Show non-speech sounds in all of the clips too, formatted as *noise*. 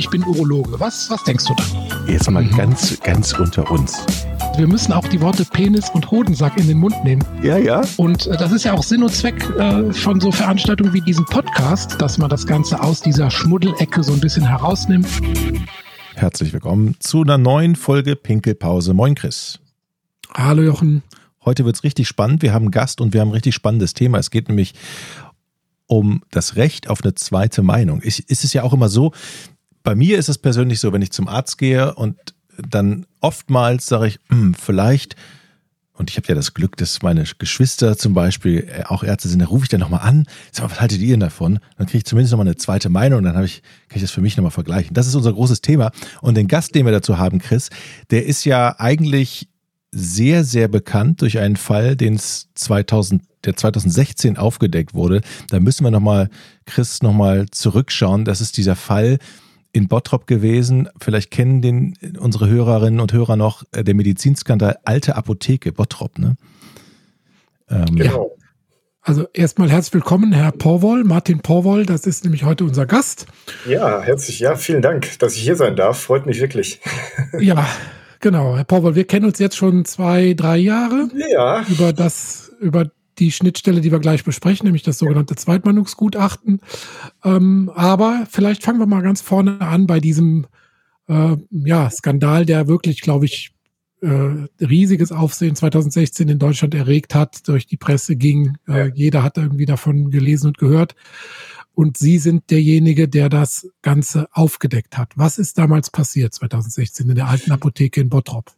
ich bin Urologe. Was, was denkst du da? Jetzt mal mhm. ganz, ganz unter uns. Wir müssen auch die Worte Penis und Hodensack in den Mund nehmen. Ja, ja. Und äh, das ist ja auch Sinn und Zweck äh, von so Veranstaltungen wie diesem Podcast, dass man das Ganze aus dieser Schmuddelecke so ein bisschen herausnimmt. Herzlich willkommen zu einer neuen Folge Pinkelpause. Moin, Chris. Hallo, Jochen. Heute wird es richtig spannend. Wir haben einen Gast und wir haben ein richtig spannendes Thema. Es geht nämlich um das Recht auf eine zweite Meinung. Ist, ist es ja auch immer so, bei mir ist es persönlich so, wenn ich zum Arzt gehe und dann oftmals sage ich, hm, vielleicht, und ich habe ja das Glück, dass meine Geschwister zum Beispiel äh, auch Ärzte sind, da rufe ich dann nochmal an, sag mal, was haltet ihr denn davon? Dann kriege ich zumindest nochmal eine zweite Meinung dann ich, kann ich das für mich nochmal vergleichen. Das ist unser großes Thema. Und den Gast, den wir dazu haben, Chris, der ist ja eigentlich sehr, sehr bekannt durch einen Fall, den es 2000, der 2016 aufgedeckt wurde. Da müssen wir nochmal, Chris, nochmal zurückschauen. Das ist dieser Fall in Bottrop gewesen. Vielleicht kennen den unsere Hörerinnen und Hörer noch, äh, der Medizinskandal Alte Apotheke Bottrop, ne? Ähm, genau. Ja. Also erstmal herzlich willkommen, Herr Porwoll, Martin Porwoll, das ist nämlich heute unser Gast. Ja, herzlich, ja, vielen Dank, dass ich hier sein darf. Freut mich wirklich. *laughs* ja, Genau, Herr Paul, wir kennen uns jetzt schon zwei, drei Jahre. Ja. Über das, über die Schnittstelle, die wir gleich besprechen, nämlich das sogenannte Zweitmeinungsgutachten. Ähm, aber vielleicht fangen wir mal ganz vorne an bei diesem äh, ja, Skandal, der wirklich, glaube ich, äh, riesiges Aufsehen 2016 in Deutschland erregt hat, durch die Presse ging. Äh, jeder hat irgendwie davon gelesen und gehört und Sie sind derjenige, der das Ganze aufgedeckt hat. Was ist damals passiert 2016 in der alten Apotheke in Bottrop?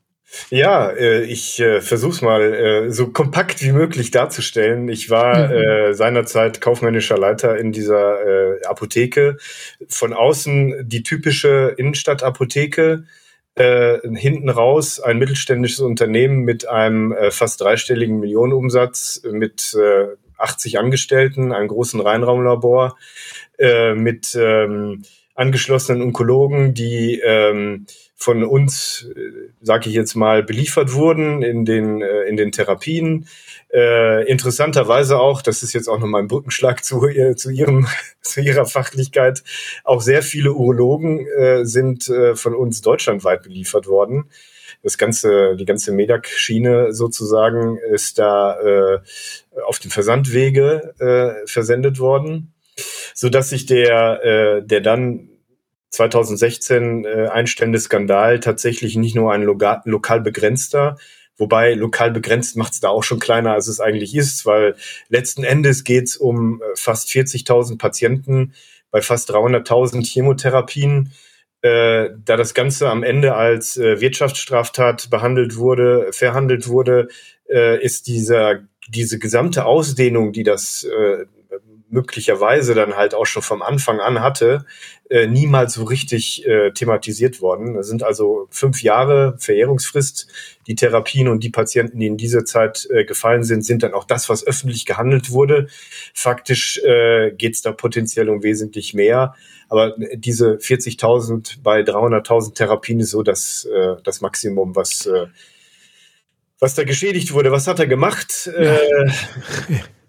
Ja, äh, ich äh, versuche es mal äh, so kompakt wie möglich darzustellen. Ich war mhm. äh, seinerzeit kaufmännischer Leiter in dieser äh, Apotheke. Von außen die typische Innenstadtapotheke. Äh, hinten raus ein mittelständisches Unternehmen mit einem äh, fast dreistelligen Millionenumsatz, mit äh, 80 Angestellten, einem großen Reinraumlabor äh, mit ähm, angeschlossenen Onkologen, die ähm, von uns, äh, sage ich jetzt mal, beliefert wurden in den, äh, in den Therapien. Äh, interessanterweise auch, das ist jetzt auch nochmal ein Brückenschlag zu, äh, zu, ihrem, *laughs* zu ihrer Fachlichkeit, auch sehr viele Urologen äh, sind äh, von uns deutschlandweit beliefert worden das ganze, die ganze Medak-Schiene sozusagen ist da äh, auf dem Versandwege äh, versendet worden, so dass sich der, äh, der dann 2016 äh, einstellende Skandal tatsächlich nicht nur ein lokal, lokal begrenzter, wobei lokal begrenzt macht es da auch schon kleiner, als es eigentlich ist, weil letzten Endes geht es um äh, fast 40.000 Patienten bei fast 300.000 Chemotherapien. Äh, da das Ganze am Ende als äh, Wirtschaftsstraftat behandelt wurde, verhandelt wurde, äh, ist dieser, diese gesamte Ausdehnung, die das äh, möglicherweise dann halt auch schon vom Anfang an hatte, äh, niemals so richtig äh, thematisiert worden. Das sind also fünf Jahre Verjährungsfrist. Die Therapien und die Patienten, die in dieser Zeit äh, gefallen sind, sind dann auch das, was öffentlich gehandelt wurde. Faktisch äh, geht es da potenziell um wesentlich mehr. Aber diese 40.000 bei 300.000 Therapien ist so das, äh, das Maximum, was, äh, was da geschädigt wurde. Was hat er gemacht? Ja. Äh, *laughs*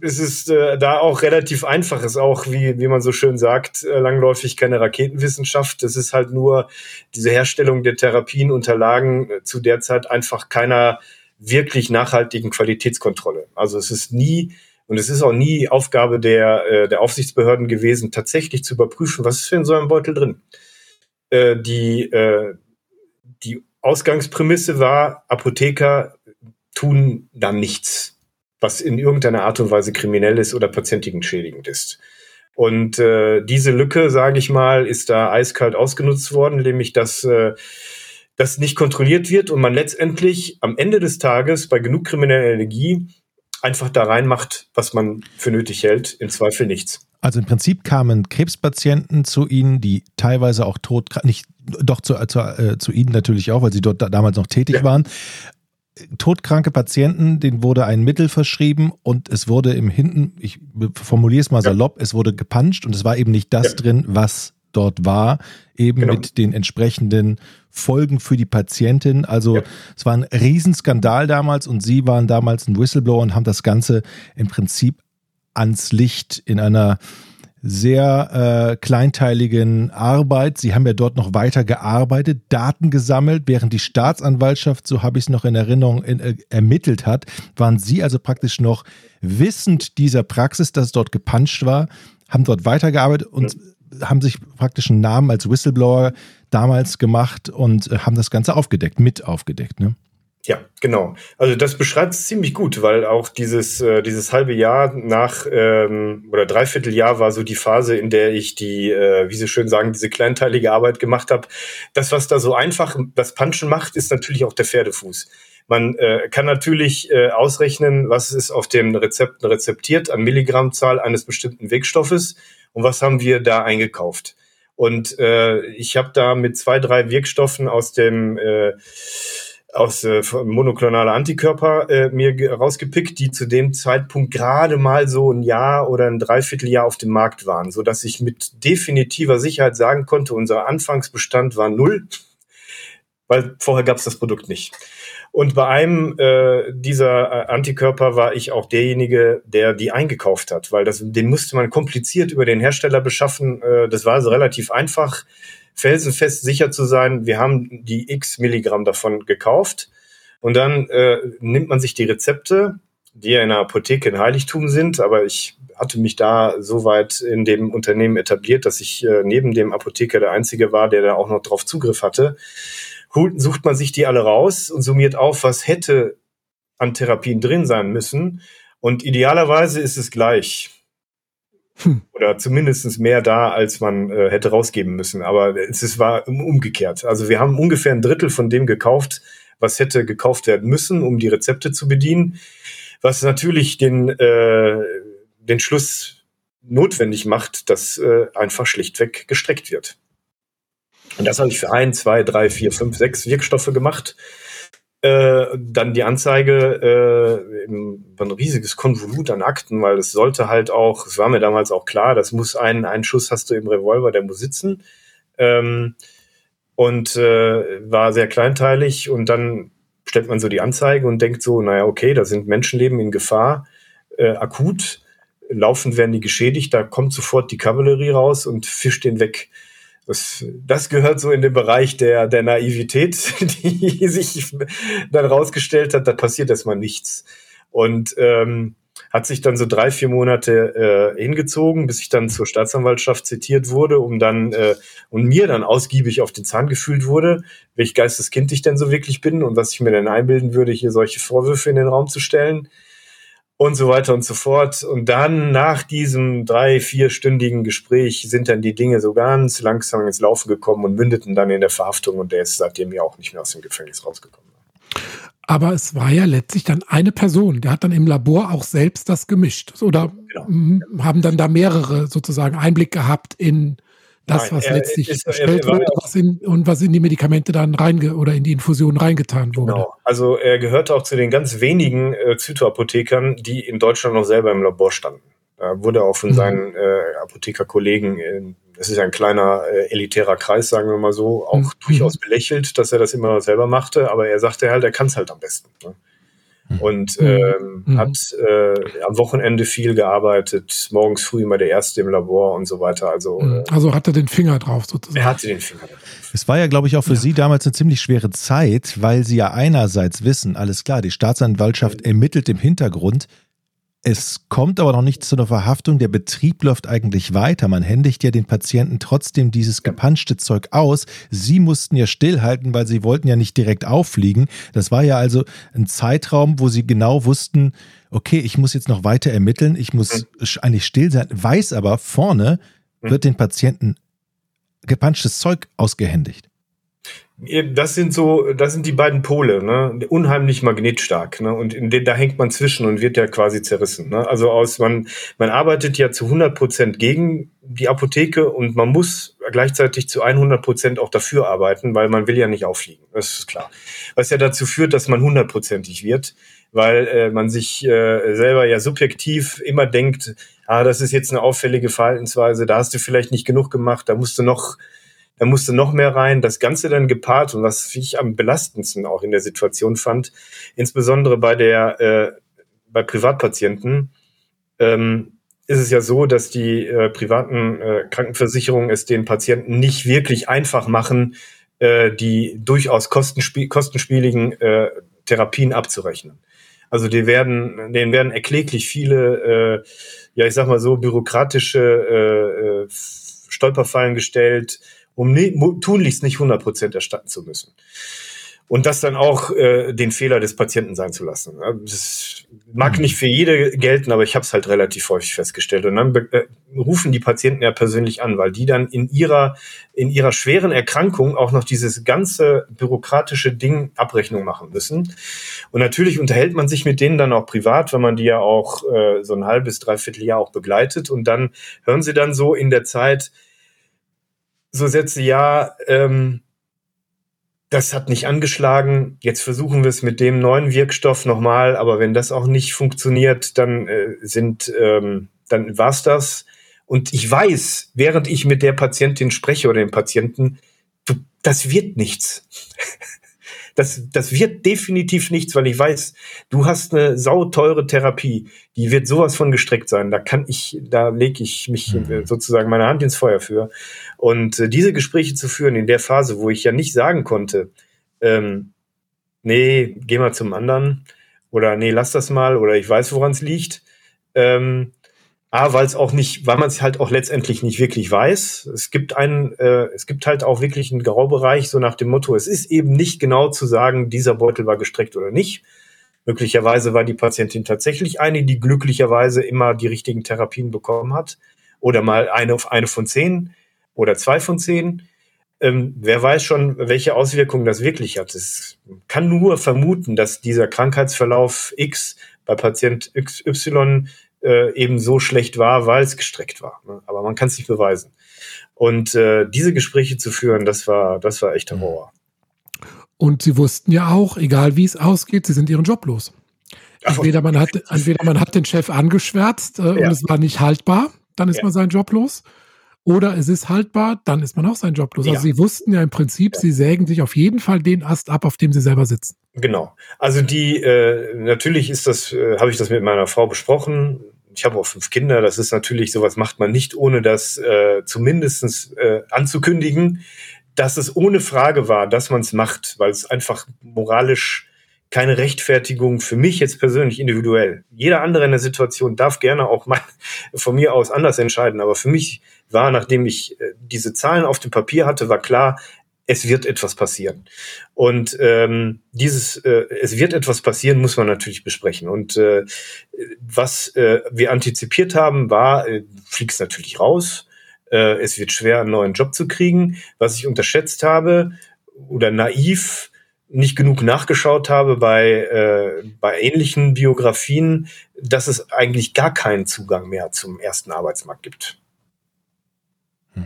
es ist äh, da auch relativ einfach, ist auch, wie, wie man so schön sagt, äh, langläufig keine Raketenwissenschaft. Das ist halt nur diese Herstellung der Therapien unterlagen äh, zu der Zeit einfach keiner wirklich nachhaltigen Qualitätskontrolle. Also es ist nie und es ist auch nie Aufgabe der, äh, der Aufsichtsbehörden gewesen, tatsächlich zu überprüfen, was ist für in so einem Beutel drin. Äh, die, äh, die Ausgangsprämisse war, Apotheker tun dann nichts, was in irgendeiner Art und Weise kriminell ist oder patientenschädigend ist. Und äh, diese Lücke, sage ich mal, ist da eiskalt ausgenutzt worden, nämlich dass äh, das nicht kontrolliert wird und man letztendlich am Ende des Tages bei genug krimineller Energie einfach da reinmacht, was man für nötig hält, im Zweifel nichts. Also im Prinzip kamen Krebspatienten zu Ihnen, die teilweise auch tot, nicht doch zu, zu, äh, zu Ihnen natürlich auch, weil Sie dort da, damals noch tätig ja. waren. Todkranke Patienten, denen wurde ein Mittel verschrieben und es wurde im Hinten, ich formuliere es mal ja. salopp, es wurde gepanscht und es war eben nicht das ja. drin, was dort war, eben genau. mit den entsprechenden Folgen für die Patientin. Also ja. es war ein Riesenskandal damals und Sie waren damals ein Whistleblower und haben das Ganze im Prinzip ans Licht in einer sehr äh, kleinteiligen Arbeit. Sie haben ja dort noch weiter gearbeitet, Daten gesammelt, während die Staatsanwaltschaft, so habe ich es noch in Erinnerung, in, äh, ermittelt hat, waren Sie also praktisch noch wissend dieser Praxis, dass dort gepuncht war, haben dort weitergearbeitet und ja. haben sich praktisch einen Namen als Whistleblower damals gemacht und äh, haben das Ganze aufgedeckt, mit aufgedeckt. Ne? Ja, genau. Also das beschreibt es ziemlich gut, weil auch dieses, äh, dieses halbe Jahr nach ähm, oder Dreivierteljahr war so die Phase, in der ich die, äh, wie Sie schön sagen, diese kleinteilige Arbeit gemacht habe. Das, was da so einfach das Punchen macht, ist natürlich auch der Pferdefuß. Man äh, kann natürlich äh, ausrechnen, was ist auf den Rezepten rezeptiert an Milligrammzahl eines bestimmten Wirkstoffes und was haben wir da eingekauft. Und äh, ich habe da mit zwei, drei Wirkstoffen aus dem äh, aus äh, monoklonale Antikörper äh, mir rausgepickt, die zu dem Zeitpunkt gerade mal so ein Jahr oder ein Dreivierteljahr auf dem Markt waren, so dass ich mit definitiver Sicherheit sagen konnte, unser Anfangsbestand war null, weil vorher gab es das Produkt nicht. Und bei einem äh, dieser äh, Antikörper war ich auch derjenige, der die eingekauft hat, weil das, den musste man kompliziert über den Hersteller beschaffen. Äh, das war also relativ einfach, felsenfest sicher zu sein, wir haben die x Milligramm davon gekauft. Und dann äh, nimmt man sich die Rezepte, die ja in der Apotheke ein Heiligtum sind, aber ich hatte mich da so weit in dem Unternehmen etabliert, dass ich äh, neben dem Apotheker der Einzige war, der da auch noch drauf Zugriff hatte sucht man sich die alle raus und summiert auf, was hätte an Therapien drin sein müssen. Und idealerweise ist es gleich. Hm. Oder zumindest mehr da, als man äh, hätte rausgeben müssen. Aber es, es war umgekehrt. Also wir haben ungefähr ein Drittel von dem gekauft, was hätte gekauft werden müssen, um die Rezepte zu bedienen. Was natürlich den, äh, den Schluss notwendig macht, dass äh, einfach schlichtweg gestreckt wird. Und das habe ich für ein, zwei, drei, vier, fünf, sechs Wirkstoffe gemacht. Äh, dann die Anzeige, äh, ein riesiges Konvolut an Akten, weil es sollte halt auch, es war mir damals auch klar, das muss ein, ein Schuss hast du im Revolver, der muss sitzen. Ähm, und äh, war sehr kleinteilig und dann stellt man so die Anzeige und denkt so, naja, okay, da sind Menschenleben in Gefahr, äh, akut, laufend werden die geschädigt, da kommt sofort die Kavallerie raus und fischt den weg. Das, das gehört so in den Bereich der, der Naivität, *laughs* die sich dann rausgestellt hat, da passiert erstmal nichts. Und ähm, hat sich dann so drei, vier Monate äh, hingezogen, bis ich dann zur Staatsanwaltschaft zitiert wurde, um dann äh, und mir dann ausgiebig auf den Zahn gefühlt wurde, welch Geisteskind ich denn so wirklich bin und was ich mir denn einbilden würde, hier solche Vorwürfe in den Raum zu stellen und so weiter und so fort. Und dann nach diesem drei, vierstündigen Gespräch sind dann die Dinge so ganz langsam ins Laufen gekommen und mündeten dann in der Verhaftung und der ist seitdem ja auch nicht mehr aus dem Gefängnis rausgekommen. Aber es war ja letztlich dann eine Person, der hat dann im Labor auch selbst das gemischt. Oder genau. haben dann da mehrere sozusagen Einblick gehabt in das, was Nein, letztlich ist, erstellt wurde was in, und was in die Medikamente dann reinge oder in die Infusion reingetan wurde. Genau. Also er gehörte auch zu den ganz wenigen äh, Zytoapothekern, die in Deutschland noch selber im Labor standen. Da wurde auch von mhm. seinen äh, Apothekerkollegen, das ist ein kleiner äh, elitärer Kreis, sagen wir mal so, auch mhm. durchaus belächelt, dass er das immer selber machte, aber er sagte halt, er kann es halt am besten. Ne? Mhm. und ähm, mhm. hat äh, am Wochenende viel gearbeitet, morgens früh immer der Erste im Labor und so weiter. Also, mhm. äh, also hatte den Finger drauf sozusagen. Er hatte den Finger drauf. Es war ja, glaube ich, auch für ja. Sie damals eine ziemlich schwere Zeit, weil Sie ja einerseits wissen, alles klar, die Staatsanwaltschaft ermittelt im Hintergrund, es kommt aber noch nicht zu einer Verhaftung. Der Betrieb läuft eigentlich weiter. Man händigt ja den Patienten trotzdem dieses gepanschte Zeug aus. Sie mussten ja stillhalten, weil sie wollten ja nicht direkt auffliegen. Das war ja also ein Zeitraum, wo sie genau wussten, okay, ich muss jetzt noch weiter ermitteln. Ich muss mhm. eigentlich still sein. Weiß aber, vorne mhm. wird den Patienten gepanschtes Zeug ausgehändigt. Das sind so, das sind die beiden Pole, ne? Unheimlich magnetstark, ne? Und in den, da hängt man zwischen und wird ja quasi zerrissen, ne? Also aus, man, man arbeitet ja zu 100 Prozent gegen die Apotheke und man muss gleichzeitig zu 100 Prozent auch dafür arbeiten, weil man will ja nicht auffliegen. Das ist klar. Was ja dazu führt, dass man hundertprozentig wird, weil äh, man sich äh, selber ja subjektiv immer denkt, ah, das ist jetzt eine auffällige Verhaltensweise, da hast du vielleicht nicht genug gemacht, da musst du noch er musste noch mehr rein. Das Ganze dann gepaart und was ich am belastendsten auch in der Situation fand, insbesondere bei der, äh, bei Privatpatienten, ähm, ist es ja so, dass die äh, privaten äh, Krankenversicherungen es den Patienten nicht wirklich einfach machen, äh, die durchaus kostenspie kostenspieligen äh, Therapien abzurechnen. Also die werden, denen werden erkläglich viele, äh, ja ich sag mal so, bürokratische äh, äh, Stolperfallen gestellt, um ne, tunlichst nicht 100 Prozent erstatten zu müssen und das dann auch äh, den Fehler des Patienten sein zu lassen. Das mag mhm. nicht für jede gelten, aber ich habe es halt relativ häufig festgestellt. Und dann äh, rufen die Patienten ja persönlich an, weil die dann in ihrer in ihrer schweren Erkrankung auch noch dieses ganze bürokratische Ding Abrechnung machen müssen. Und natürlich unterhält man sich mit denen dann auch privat, wenn man die ja auch äh, so ein halbes, dreiviertel Jahr auch begleitet. Und dann hören sie dann so in der Zeit so Sätze, ja, ähm, das hat nicht angeschlagen. Jetzt versuchen wir es mit dem neuen Wirkstoff nochmal, aber wenn das auch nicht funktioniert, dann äh, sind, ähm, dann war's das. Und ich weiß, während ich mit der Patientin spreche oder dem Patienten, du, das wird nichts. *laughs* Das, das wird definitiv nichts, weil ich weiß, du hast eine sauteure Therapie, die wird sowas von gestreckt sein. Da kann ich, da lege ich mich mhm. sozusagen meine Hand ins Feuer für. Und äh, diese Gespräche zu führen in der Phase, wo ich ja nicht sagen konnte, ähm, nee, geh mal zum anderen oder nee, lass das mal oder ich weiß, woran es liegt. Ähm, A, weil es auch nicht, weil man es halt auch letztendlich nicht wirklich weiß. Es gibt einen, äh, es gibt halt auch wirklich einen Graubereich, so nach dem Motto, es ist eben nicht genau zu sagen, dieser Beutel war gestreckt oder nicht. Möglicherweise war die Patientin tatsächlich eine, die glücklicherweise immer die richtigen Therapien bekommen hat. Oder mal eine eine von zehn oder zwei von zehn. Ähm, wer weiß schon, welche Auswirkungen das wirklich hat. Es kann nur vermuten, dass dieser Krankheitsverlauf X bei Patient XY äh, eben so schlecht war, weil es gestreckt war. Ne? Aber man kann es nicht beweisen. Und äh, diese Gespräche zu führen, das war, das war echter Horror. Und sie wussten ja auch, egal wie es ausgeht, sie sind ihren Job los. Entweder man hat, entweder man hat den Chef angeschwärzt äh, ja. und es war nicht haltbar, dann ist ja. man seinen Job los. Oder es ist haltbar, dann ist man auch seinen Job los. Also ja. Also sie wussten ja im Prinzip, sie sägen sich auf jeden Fall den Ast ab, auf dem sie selber sitzen. Genau. Also die, äh, natürlich ist das, äh, habe ich das mit meiner Frau besprochen. Ich habe auch fünf Kinder. Das ist natürlich, sowas macht man nicht, ohne das äh, zumindest äh, anzukündigen, dass es ohne Frage war, dass man es macht, weil es einfach moralisch keine Rechtfertigung für mich jetzt persönlich individuell. Jeder andere in der Situation darf gerne auch mal *laughs* von mir aus anders entscheiden. Aber für mich war, nachdem ich äh, diese Zahlen auf dem Papier hatte, war klar, es wird etwas passieren. Und ähm, dieses, äh, es wird etwas passieren, muss man natürlich besprechen. Und äh, was äh, wir antizipiert haben, war, äh, fliegst natürlich raus. Äh, es wird schwer, einen neuen Job zu kriegen. Was ich unterschätzt habe oder naiv nicht genug nachgeschaut habe bei, äh, bei ähnlichen Biografien, dass es eigentlich gar keinen Zugang mehr zum ersten Arbeitsmarkt gibt.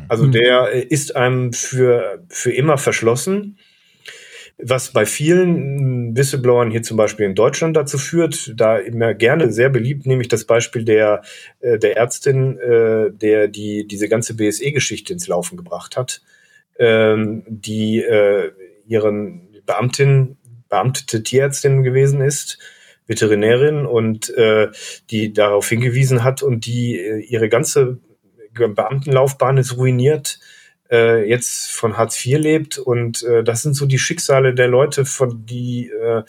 Also hm. der ist einem für, für immer verschlossen, was bei vielen Whistleblowern hier zum Beispiel in Deutschland dazu führt, da immer gerne sehr beliebt, nämlich das Beispiel der, äh, der Ärztin, äh, der die diese ganze BSE-Geschichte ins Laufen gebracht hat, ähm, die äh, ihren Beamtin, beamtete Tierärztin gewesen ist, Veterinärin und äh, die darauf hingewiesen hat und die äh, ihre ganze Beamtenlaufbahn ist ruiniert, äh, jetzt von Hartz IV lebt und äh, das sind so die Schicksale der Leute, von die äh,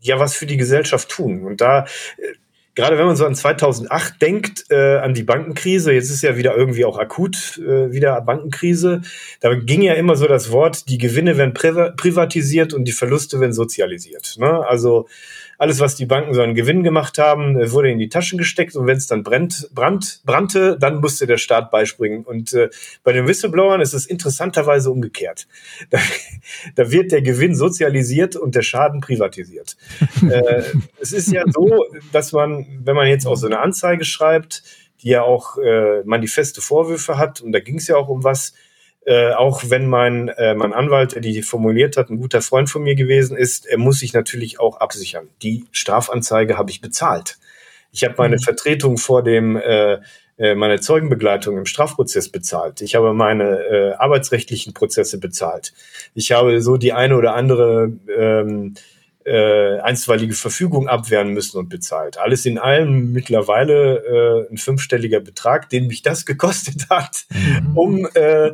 ja was für die Gesellschaft tun. Und da äh, gerade wenn man so an 2008 denkt, äh, an die Bankenkrise, jetzt ist ja wieder irgendwie auch akut äh, wieder Bankenkrise, da ging ja immer so das Wort, die Gewinne werden privatisiert und die Verluste werden sozialisiert. Ne? Also alles, was die Banken so an Gewinn gemacht haben, äh, wurde in die Taschen gesteckt und wenn es dann brennt, brand, brannte, dann musste der Staat beispringen. Und äh, bei den Whistleblowern ist es interessanterweise umgekehrt. *laughs* Da, da wird der Gewinn sozialisiert und der Schaden privatisiert. *laughs* äh, es ist ja so, dass man, wenn man jetzt auch so eine Anzeige schreibt, die ja auch äh, manifeste Vorwürfe hat, und da ging es ja auch um was, äh, auch wenn mein, äh, mein Anwalt, der die formuliert hat, ein guter Freund von mir gewesen ist, er muss sich natürlich auch absichern. Die Strafanzeige habe ich bezahlt. Ich habe meine mhm. Vertretung vor dem äh, äh, meine Zeugenbegleitung im Strafprozess bezahlt. Ich habe meine äh, arbeitsrechtlichen Prozesse bezahlt. Ich habe so die eine oder andere ähm, äh, einstweilige Verfügung abwehren müssen und bezahlt. Alles in allem mittlerweile äh, ein fünfstelliger Betrag, den mich das gekostet hat, mhm. um äh,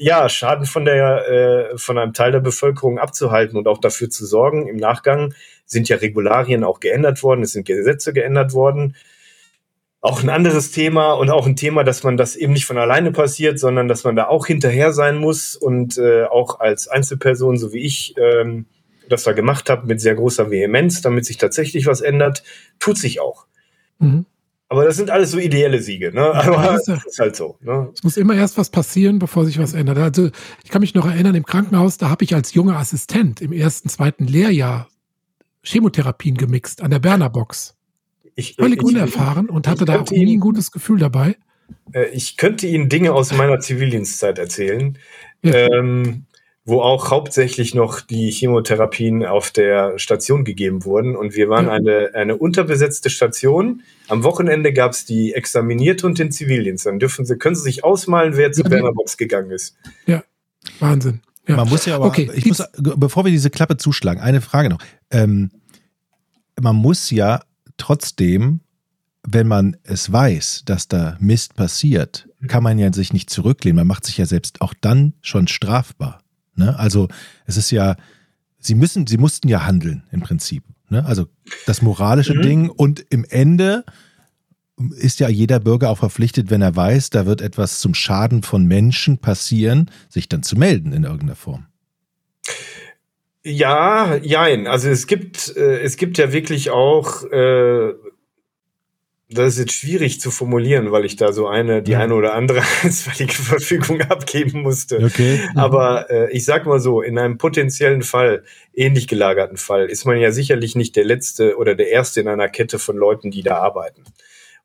ja Schaden von der äh, von einem Teil der Bevölkerung abzuhalten und auch dafür zu sorgen. Im Nachgang sind ja Regularien auch geändert worden, es sind Gesetze geändert worden auch ein anderes Thema und auch ein Thema, dass man das eben nicht von alleine passiert, sondern dass man da auch hinterher sein muss und äh, auch als Einzelperson, so wie ich ähm, das da gemacht habe, mit sehr großer Vehemenz, damit sich tatsächlich was ändert, tut sich auch. Mhm. Aber das sind alles so ideelle Siege, ne? Aber ja, das ist halt so. Ne? Es muss immer erst was passieren, bevor sich was ändert. Also ich kann mich noch erinnern, im Krankenhaus, da habe ich als junger Assistent im ersten, zweiten Lehrjahr Chemotherapien gemixt an der Berner Box. Ich, Völlig ich, unerfahren und hatte da auch nie ein gutes Gefühl dabei. Äh, ich könnte Ihnen Dinge aus meiner Zivildienstzeit erzählen, ja. ähm, wo auch hauptsächlich noch die Chemotherapien auf der Station gegeben wurden. Und wir waren eine, eine unterbesetzte Station. Am Wochenende gab es die Examinierte und den Zivildienst. Dann dürfen Sie, können Sie sich ausmalen, wer zu Berner Box gegangen ist. Ja, Wahnsinn. Ja. Man muss ja aber, okay. ich muss, bevor wir diese Klappe zuschlagen, eine Frage noch. Ähm, man muss ja trotzdem, wenn man es weiß, dass da Mist passiert, kann man ja sich nicht zurücklehnen. Man macht sich ja selbst auch dann schon strafbar. Ne? Also es ist ja, sie müssen, sie mussten ja handeln im Prinzip. Ne? Also das moralische mhm. Ding und im Ende ist ja jeder Bürger auch verpflichtet, wenn er weiß, da wird etwas zum Schaden von Menschen passieren, sich dann zu melden in irgendeiner Form. Ja, jein. Also es gibt, äh, es gibt ja wirklich auch, äh, das ist jetzt schwierig zu formulieren, weil ich da so eine, die ja. eine oder andere *laughs* einstweilige Verfügung *laughs* abgeben musste. Okay. Mhm. Aber äh, ich sag mal so, in einem potenziellen Fall, ähnlich gelagerten Fall, ist man ja sicherlich nicht der letzte oder der erste in einer Kette von Leuten, die da arbeiten.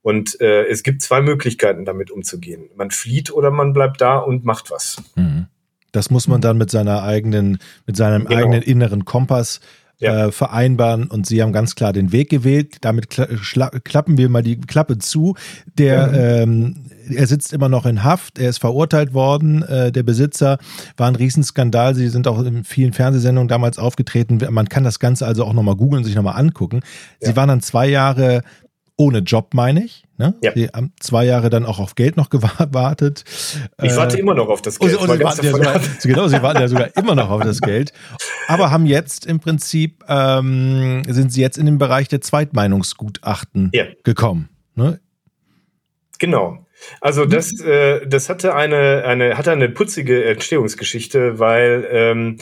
Und äh, es gibt zwei Möglichkeiten, damit umzugehen. Man flieht oder man bleibt da und macht was. Mhm. Das muss man dann mit seiner eigenen, mit seinem genau. eigenen inneren Kompass ja. äh, vereinbaren und sie haben ganz klar den Weg gewählt. Damit klappen wir mal die Klappe zu. Der, ja. ähm, er sitzt immer noch in Haft, er ist verurteilt worden. Äh, der Besitzer war ein Riesenskandal. Sie sind auch in vielen Fernsehsendungen damals aufgetreten. Man kann das Ganze also auch nochmal googeln und sich nochmal angucken. Ja. Sie waren dann zwei Jahre ohne Job, meine ich. Ne? Ja. Sie haben zwei Jahre dann auch auf Geld noch *laughs* gewartet. Ich warte äh, immer noch auf das Geld. Und, und sie warten ja sogar, *laughs* genau, sie warten ja sogar immer noch auf das Geld. Aber haben jetzt im Prinzip, ähm, sind sie jetzt in den Bereich der Zweitmeinungsgutachten ja. gekommen. Ne? Genau. Also mhm. das, äh, das hatte eine, eine, hatte eine putzige Entstehungsgeschichte, weil ähm,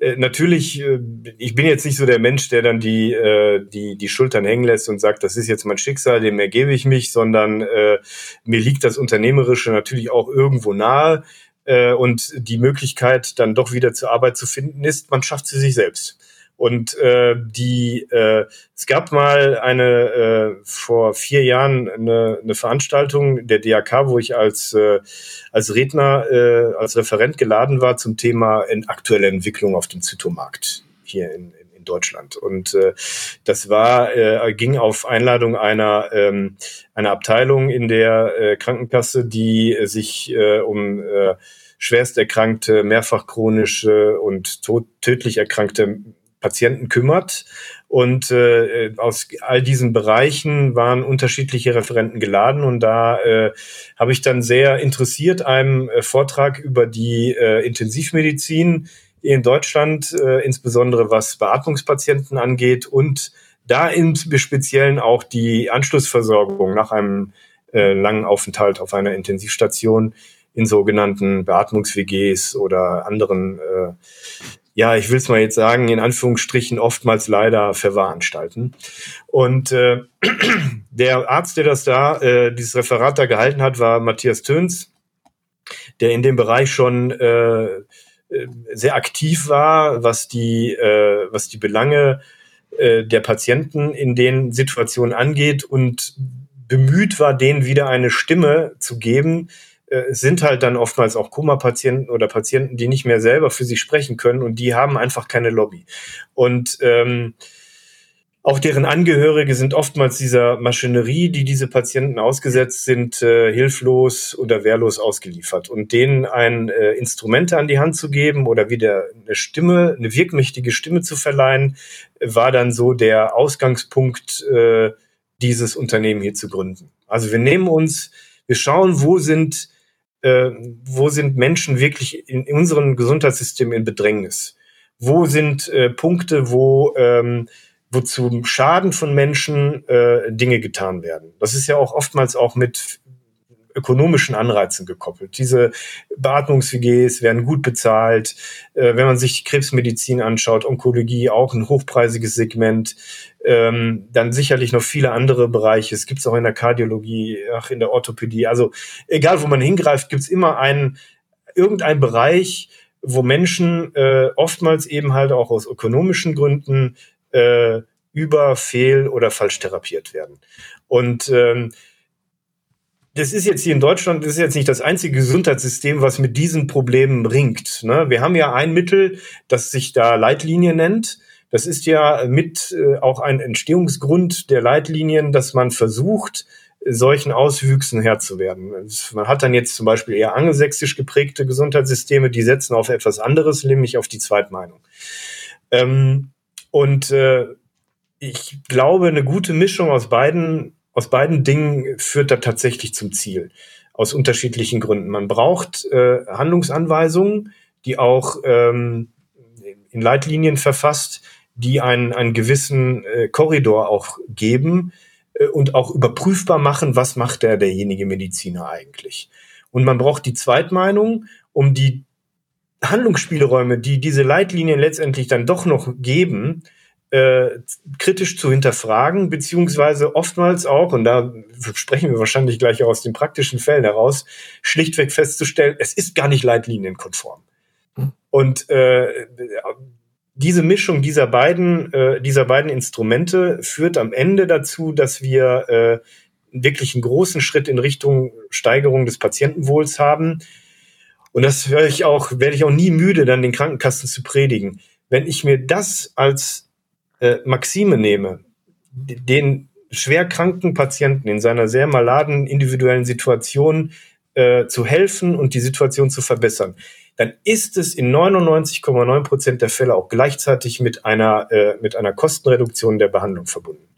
äh, natürlich, äh, ich bin jetzt nicht so der Mensch, der dann die, äh, die, die Schultern hängen lässt und sagt, das ist jetzt mein Schicksal, dem ergebe ich mich, sondern äh, mir liegt das Unternehmerische natürlich auch irgendwo nahe. Äh, und die Möglichkeit, dann doch wieder zur Arbeit zu finden, ist, man schafft sie sich selbst. Und äh, die, äh, es gab mal eine äh, vor vier Jahren eine, eine Veranstaltung der DAK, wo ich als äh, als Redner, äh, als Referent geladen war zum Thema in aktuelle Entwicklung auf dem Zytomarkt hier in, in Deutschland. Und äh, das war äh, ging auf Einladung einer ähm, einer Abteilung in der äh, Krankenkasse, die äh, sich äh, um äh, schwerst erkrankte, mehrfach chronische und tot, tödlich erkrankte Patienten kümmert. Und äh, aus all diesen Bereichen waren unterschiedliche Referenten geladen und da äh, habe ich dann sehr interessiert einem äh, Vortrag über die äh, Intensivmedizin in Deutschland, äh, insbesondere was Beatmungspatienten angeht und da im Speziellen auch die Anschlussversorgung nach einem äh, langen Aufenthalt auf einer Intensivstation in sogenannten Beatmungs-WGs oder anderen äh, ja, ich will es mal jetzt sagen, in Anführungsstrichen oftmals leider Verwahranstalten. Und äh, *clears throat* der Arzt, der das da, äh, dieses Referat da gehalten hat, war Matthias Töns, der in dem Bereich schon äh, äh, sehr aktiv war, was die, äh, was die Belange äh, der Patienten in den Situationen angeht und bemüht war, denen wieder eine Stimme zu geben, äh, sind halt dann oftmals auch Koma-Patienten oder Patienten, die nicht mehr selber für sich sprechen können und die haben einfach keine Lobby. Und ähm, auch deren Angehörige sind oftmals dieser Maschinerie, die diese Patienten ausgesetzt sind, äh, hilflos oder wehrlos ausgeliefert. Und denen ein äh, Instrumente an die Hand zu geben oder wieder eine Stimme, eine wirkmächtige Stimme zu verleihen, war dann so der Ausgangspunkt, äh, dieses Unternehmen hier zu gründen. Also wir nehmen uns, wir schauen, wo sind, äh, wo sind Menschen wirklich in unserem Gesundheitssystem in Bedrängnis? Wo sind äh, Punkte, wo ähm, wo zum Schaden von Menschen äh, Dinge getan werden. Das ist ja auch oftmals auch mit ökonomischen Anreizen gekoppelt. Diese Beatmungs-WGs werden gut bezahlt. Äh, wenn man sich Krebsmedizin anschaut, Onkologie auch ein hochpreisiges Segment. Ähm, dann sicherlich noch viele andere Bereiche. Es gibt es auch in der Kardiologie, ach, in der Orthopädie. Also egal, wo man hingreift, gibt es immer einen, irgendein Bereich, wo Menschen äh, oftmals eben halt auch aus ökonomischen Gründen äh, über, fehl oder falsch therapiert werden. Und ähm, das ist jetzt hier in Deutschland, das ist jetzt nicht das einzige Gesundheitssystem, was mit diesen Problemen ringt. Ne? Wir haben ja ein Mittel, das sich da Leitlinie nennt. Das ist ja mit äh, auch ein Entstehungsgrund der Leitlinien, dass man versucht, solchen Auswüchsen Herr zu werden. Man hat dann jetzt zum Beispiel eher angelsächsisch geprägte Gesundheitssysteme, die setzen auf etwas anderes, nämlich auf die Zweitmeinung. Ähm, und äh, ich glaube, eine gute Mischung aus beiden, aus beiden Dingen führt da tatsächlich zum Ziel. Aus unterschiedlichen Gründen. Man braucht äh, Handlungsanweisungen, die auch ähm, in Leitlinien verfasst, die einen, einen gewissen äh, Korridor auch geben äh, und auch überprüfbar machen, was macht der derjenige Mediziner eigentlich. Und man braucht die Zweitmeinung, um die Handlungsspielräume, die diese Leitlinien letztendlich dann doch noch geben, äh, kritisch zu hinterfragen, beziehungsweise oftmals auch, und da sprechen wir wahrscheinlich gleich auch aus den praktischen Fällen heraus, schlichtweg festzustellen, es ist gar nicht leitlinienkonform. Mhm. Und äh, diese Mischung dieser beiden, äh, dieser beiden Instrumente führt am Ende dazu, dass wir äh, wirklich einen großen Schritt in Richtung Steigerung des Patientenwohls haben, und das höre ich auch, werde ich auch nie müde, dann den Krankenkassen zu predigen. Wenn ich mir das als äh, Maxime nehme, den schwer kranken Patienten in seiner sehr maladen individuellen Situation äh, zu helfen und die Situation zu verbessern, dann ist es in 99,9 Prozent der Fälle auch gleichzeitig mit einer, äh, mit einer Kostenreduktion der Behandlung verbunden.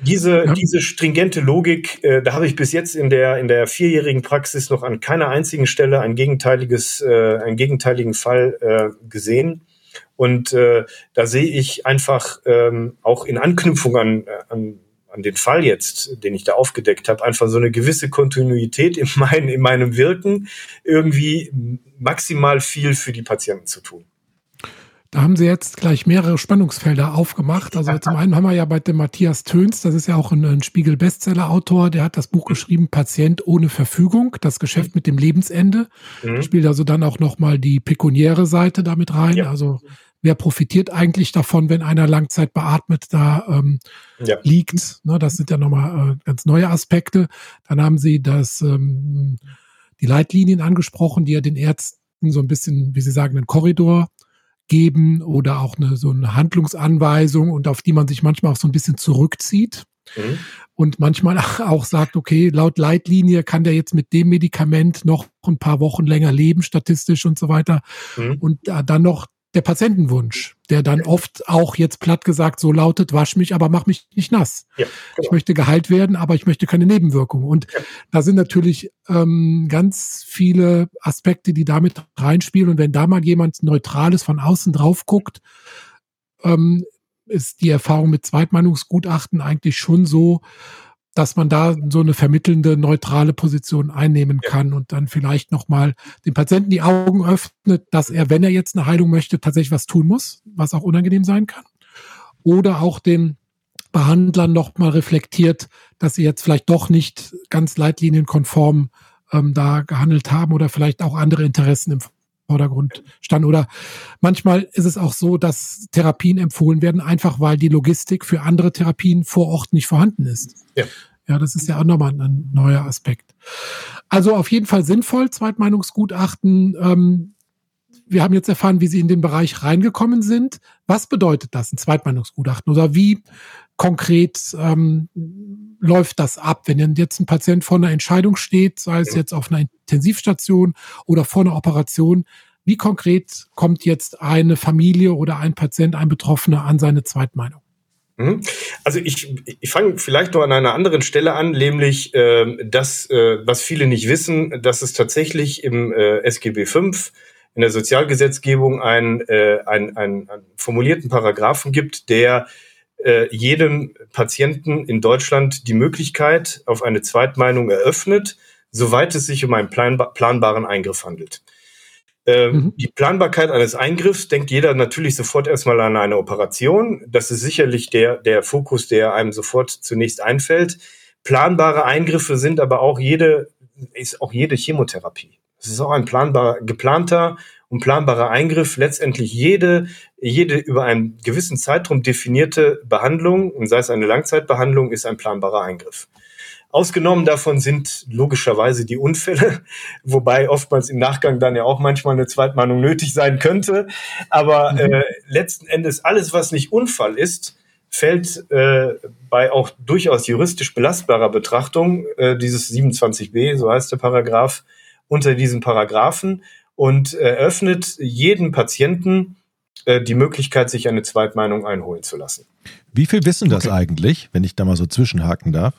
Diese, ja. diese stringente Logik, äh, da habe ich bis jetzt in der, in der vierjährigen Praxis noch an keiner einzigen Stelle ein gegenteiliges, äh, einen gegenteiligen Fall äh, gesehen. Und äh, da sehe ich einfach ähm, auch in Anknüpfung an, an, an den Fall jetzt, den ich da aufgedeckt habe, einfach so eine gewisse Kontinuität in, mein, in meinem Wirken, irgendwie maximal viel für die Patienten zu tun. Da haben sie jetzt gleich mehrere Spannungsfelder aufgemacht. Also *laughs* zum einen haben wir ja bei dem Matthias Töns, das ist ja auch ein, ein Spiegel-Bestseller-Autor, der hat das Buch geschrieben, Patient ohne Verfügung, das Geschäft mit dem Lebensende. Mhm. Spielt also dann auch nochmal die pekuniäre Seite damit rein. Ja. Also wer profitiert eigentlich davon, wenn einer Langzeit beatmet da ähm, ja. liegt? Ne, das sind ja nochmal äh, ganz neue Aspekte. Dann haben sie das, ähm, die Leitlinien angesprochen, die ja den Ärzten so ein bisschen, wie Sie sagen, einen Korridor geben oder auch eine, so eine Handlungsanweisung und auf die man sich manchmal auch so ein bisschen zurückzieht. Mhm. Und manchmal *laughs* auch sagt, okay, laut Leitlinie kann der jetzt mit dem Medikament noch ein paar Wochen länger leben, statistisch und so weiter. Mhm. Und dann noch der Patientenwunsch, der dann oft auch jetzt platt gesagt so lautet, wasch mich, aber mach mich nicht nass. Ja, genau. Ich möchte geheilt werden, aber ich möchte keine Nebenwirkungen. Und ja. da sind natürlich ähm, ganz viele Aspekte, die damit reinspielen. Und wenn da mal jemand Neutrales von außen drauf guckt, ähm, ist die Erfahrung mit Zweitmeinungsgutachten eigentlich schon so, dass man da so eine vermittelnde, neutrale Position einnehmen kann und dann vielleicht nochmal dem Patienten die Augen öffnet, dass er, wenn er jetzt eine Heilung möchte, tatsächlich was tun muss, was auch unangenehm sein kann. Oder auch den Behandlern nochmal reflektiert, dass sie jetzt vielleicht doch nicht ganz leitlinienkonform ähm, da gehandelt haben oder vielleicht auch andere Interessen im Vordergrund standen. Oder manchmal ist es auch so, dass Therapien empfohlen werden, einfach weil die Logistik für andere Therapien vor Ort nicht vorhanden ist. Ja. Ja, das ist ja auch nochmal ein neuer Aspekt. Also auf jeden Fall sinnvoll, Zweitmeinungsgutachten. Ähm, wir haben jetzt erfahren, wie Sie in den Bereich reingekommen sind. Was bedeutet das, ein Zweitmeinungsgutachten? Oder wie konkret ähm, läuft das ab, wenn jetzt ein Patient vor einer Entscheidung steht, sei es jetzt auf einer Intensivstation oder vor einer Operation? Wie konkret kommt jetzt eine Familie oder ein Patient, ein Betroffener an seine Zweitmeinung? Mhm. Also ich, ich fange vielleicht noch an einer anderen Stelle an, nämlich äh, das, äh, was viele nicht wissen, dass es tatsächlich im äh, SGB V in der Sozialgesetzgebung einen, äh, einen, einen, einen formulierten Paragraphen gibt, der äh, jedem Patienten in Deutschland die Möglichkeit auf eine Zweitmeinung eröffnet, soweit es sich um einen planbaren Eingriff handelt. Ähm, mhm. Die Planbarkeit eines Eingriffs denkt jeder natürlich sofort erstmal an eine Operation. Das ist sicherlich der, der Fokus, der einem sofort zunächst einfällt. Planbare Eingriffe sind aber auch jede, ist auch jede Chemotherapie. Es ist auch ein planbar, geplanter und planbarer Eingriff. Letztendlich jede, jede über einen gewissen Zeitraum definierte Behandlung, und sei es eine Langzeitbehandlung, ist ein planbarer Eingriff. Ausgenommen davon sind logischerweise die Unfälle, *laughs* wobei oftmals im Nachgang dann ja auch manchmal eine Zweitmahnung nötig sein könnte. Aber mhm. äh, letzten Endes alles, was nicht Unfall ist, fällt äh, bei auch durchaus juristisch belastbarer Betrachtung äh, dieses 27b, so heißt der Paragraph, unter diesen Paragraphen und eröffnet jeden Patienten äh, die Möglichkeit, sich eine Zweitmeinung einholen zu lassen. Wie viel wissen das okay. eigentlich, wenn ich da mal so zwischenhaken darf?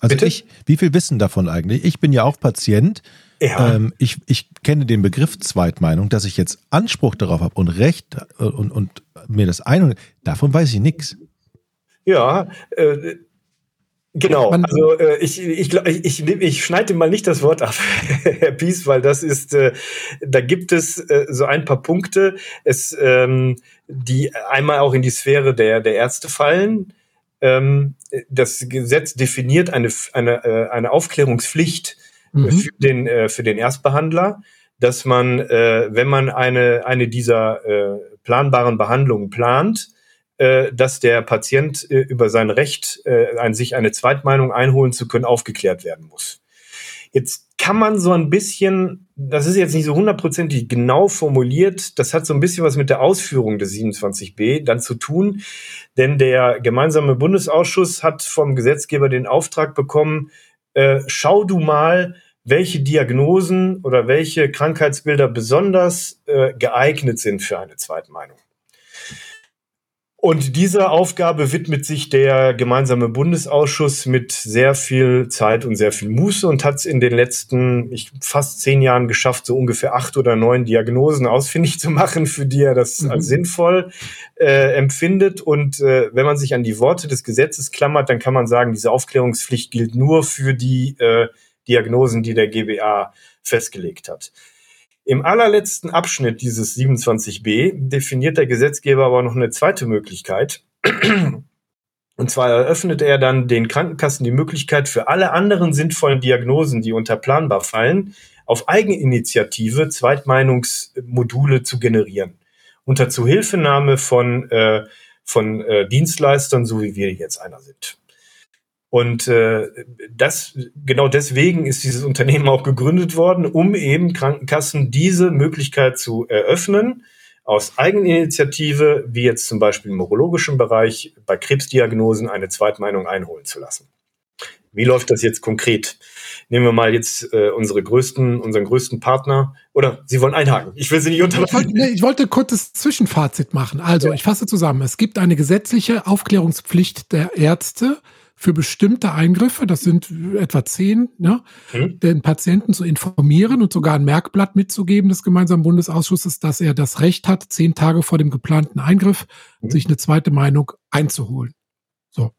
Also Bitte? ich, wie viel wissen davon eigentlich? Ich bin ja auch Patient. Ja. Ähm, ich, ich kenne den Begriff Zweitmeinung, dass ich jetzt Anspruch darauf habe und Recht äh, und, und mir das ein, davon weiß ich nichts. Ja, äh, Genau, also äh, ich, ich, ich, ich, ich schneide mal nicht das Wort ab, *laughs* Herr Pies, weil das ist, äh, da gibt es äh, so ein paar Punkte, es, ähm, die einmal auch in die Sphäre der, der Ärzte fallen. Ähm, das Gesetz definiert eine, eine, äh, eine Aufklärungspflicht mhm. für, den, äh, für den Erstbehandler, dass man, äh, wenn man eine, eine dieser äh, planbaren Behandlungen plant, äh, dass der Patient äh, über sein Recht, äh, an sich eine Zweitmeinung einholen zu können, aufgeklärt werden muss. Jetzt kann man so ein bisschen, das ist jetzt nicht so hundertprozentig genau formuliert, das hat so ein bisschen was mit der Ausführung des 27b dann zu tun, denn der gemeinsame Bundesausschuss hat vom Gesetzgeber den Auftrag bekommen, äh, schau du mal, welche Diagnosen oder welche Krankheitsbilder besonders äh, geeignet sind für eine Zweitmeinung. Und dieser Aufgabe widmet sich der gemeinsame Bundesausschuss mit sehr viel Zeit und sehr viel Muße und hat es in den letzten ich, fast zehn Jahren geschafft, so ungefähr acht oder neun Diagnosen ausfindig zu machen, für die er das mhm. als sinnvoll äh, empfindet. Und äh, wenn man sich an die Worte des Gesetzes klammert, dann kann man sagen, diese Aufklärungspflicht gilt nur für die äh, Diagnosen, die der GBA festgelegt hat. Im allerletzten Abschnitt dieses 27b definiert der Gesetzgeber aber noch eine zweite Möglichkeit. Und zwar eröffnet er dann den Krankenkassen die Möglichkeit für alle anderen sinnvollen Diagnosen, die unter planbar fallen, auf Eigeninitiative Zweitmeinungsmodule zu generieren. Unter Zuhilfenahme von, äh, von äh, Dienstleistern, so wie wir jetzt einer sind. Und äh, das genau deswegen ist dieses Unternehmen auch gegründet worden, um eben Krankenkassen diese Möglichkeit zu eröffnen, aus Eigeninitiative, wie jetzt zum Beispiel im urologischen Bereich, bei Krebsdiagnosen eine Zweitmeinung einholen zu lassen. Wie läuft das jetzt konkret? Nehmen wir mal jetzt äh, unsere größten, unseren größten Partner. Oder Sie wollen einhaken. Ich will Sie nicht unterbrechen. Ich wollte, nee, ich wollte kurzes Zwischenfazit machen. Also, ja. ich fasse zusammen. Es gibt eine gesetzliche Aufklärungspflicht der Ärzte für bestimmte Eingriffe, das sind etwa zehn, ne, mhm. den Patienten zu informieren und sogar ein Merkblatt mitzugeben des gemeinsamen Bundesausschusses, dass er das Recht hat, zehn Tage vor dem geplanten Eingriff mhm. sich eine zweite Meinung einzuholen. So.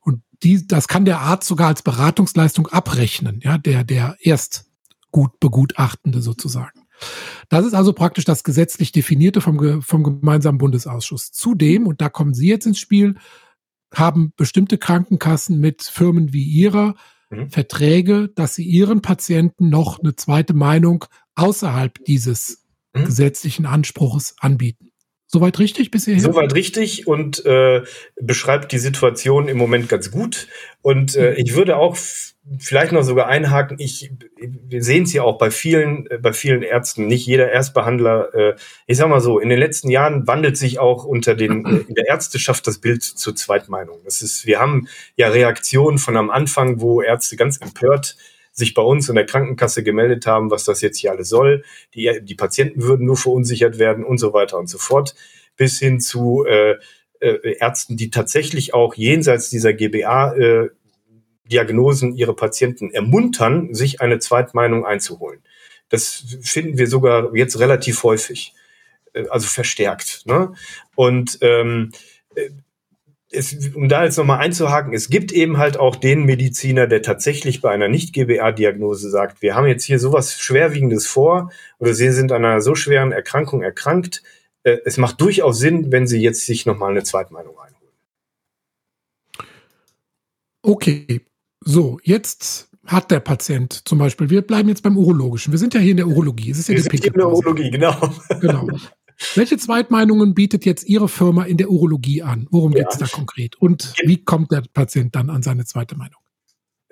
Und die, das kann der Arzt sogar als Beratungsleistung abrechnen, ja, der, der erst gut Begutachtende sozusagen. Das ist also praktisch das gesetzlich definierte vom, vom gemeinsamen Bundesausschuss. Zudem, und da kommen Sie jetzt ins Spiel, haben bestimmte Krankenkassen mit Firmen wie ihrer mhm. Verträge, dass sie ihren Patienten noch eine zweite Meinung außerhalb dieses mhm. gesetzlichen Anspruches anbieten. Soweit richtig bis hierhin? Soweit richtig und äh, beschreibt die Situation im Moment ganz gut. Und äh, ich würde auch vielleicht noch sogar einhaken. Ich, wir sehen es ja auch bei vielen, äh, bei vielen Ärzten. Nicht jeder Erstbehandler. Äh, ich sag mal so: In den letzten Jahren wandelt sich auch unter den *clears throat* äh, in der Ärzteschaft das Bild zur Zweitmeinung. Das ist, wir haben ja Reaktionen von am Anfang, wo Ärzte ganz empört sich bei uns in der Krankenkasse gemeldet haben, was das jetzt hier alles soll. Die, die Patienten würden nur verunsichert werden und so weiter und so fort, bis hin zu äh, äh, Ärzten, die tatsächlich auch jenseits dieser GBA äh, Diagnosen ihre Patienten ermuntern, sich eine Zweitmeinung einzuholen. Das finden wir sogar jetzt relativ häufig, äh, also verstärkt. Ne? Und ähm, äh, es, um da jetzt nochmal einzuhaken, es gibt eben halt auch den Mediziner, der tatsächlich bei einer Nicht-GBA-Diagnose sagt, wir haben jetzt hier sowas Schwerwiegendes vor oder Sie sind an einer so schweren Erkrankung erkrankt. Äh, es macht durchaus Sinn, wenn Sie jetzt sich nochmal eine Zweitmeinung einholen. Okay, so, jetzt hat der Patient zum Beispiel, wir bleiben jetzt beim Urologischen. Wir sind ja hier in der Urologie. Es ist ja wir sind hier in der Urologie, genau. Genau. *laughs* Welche Zweitmeinungen bietet jetzt Ihre Firma in der Urologie an? Worum ja. geht es da konkret? Und wie kommt der Patient dann an seine zweite Meinung?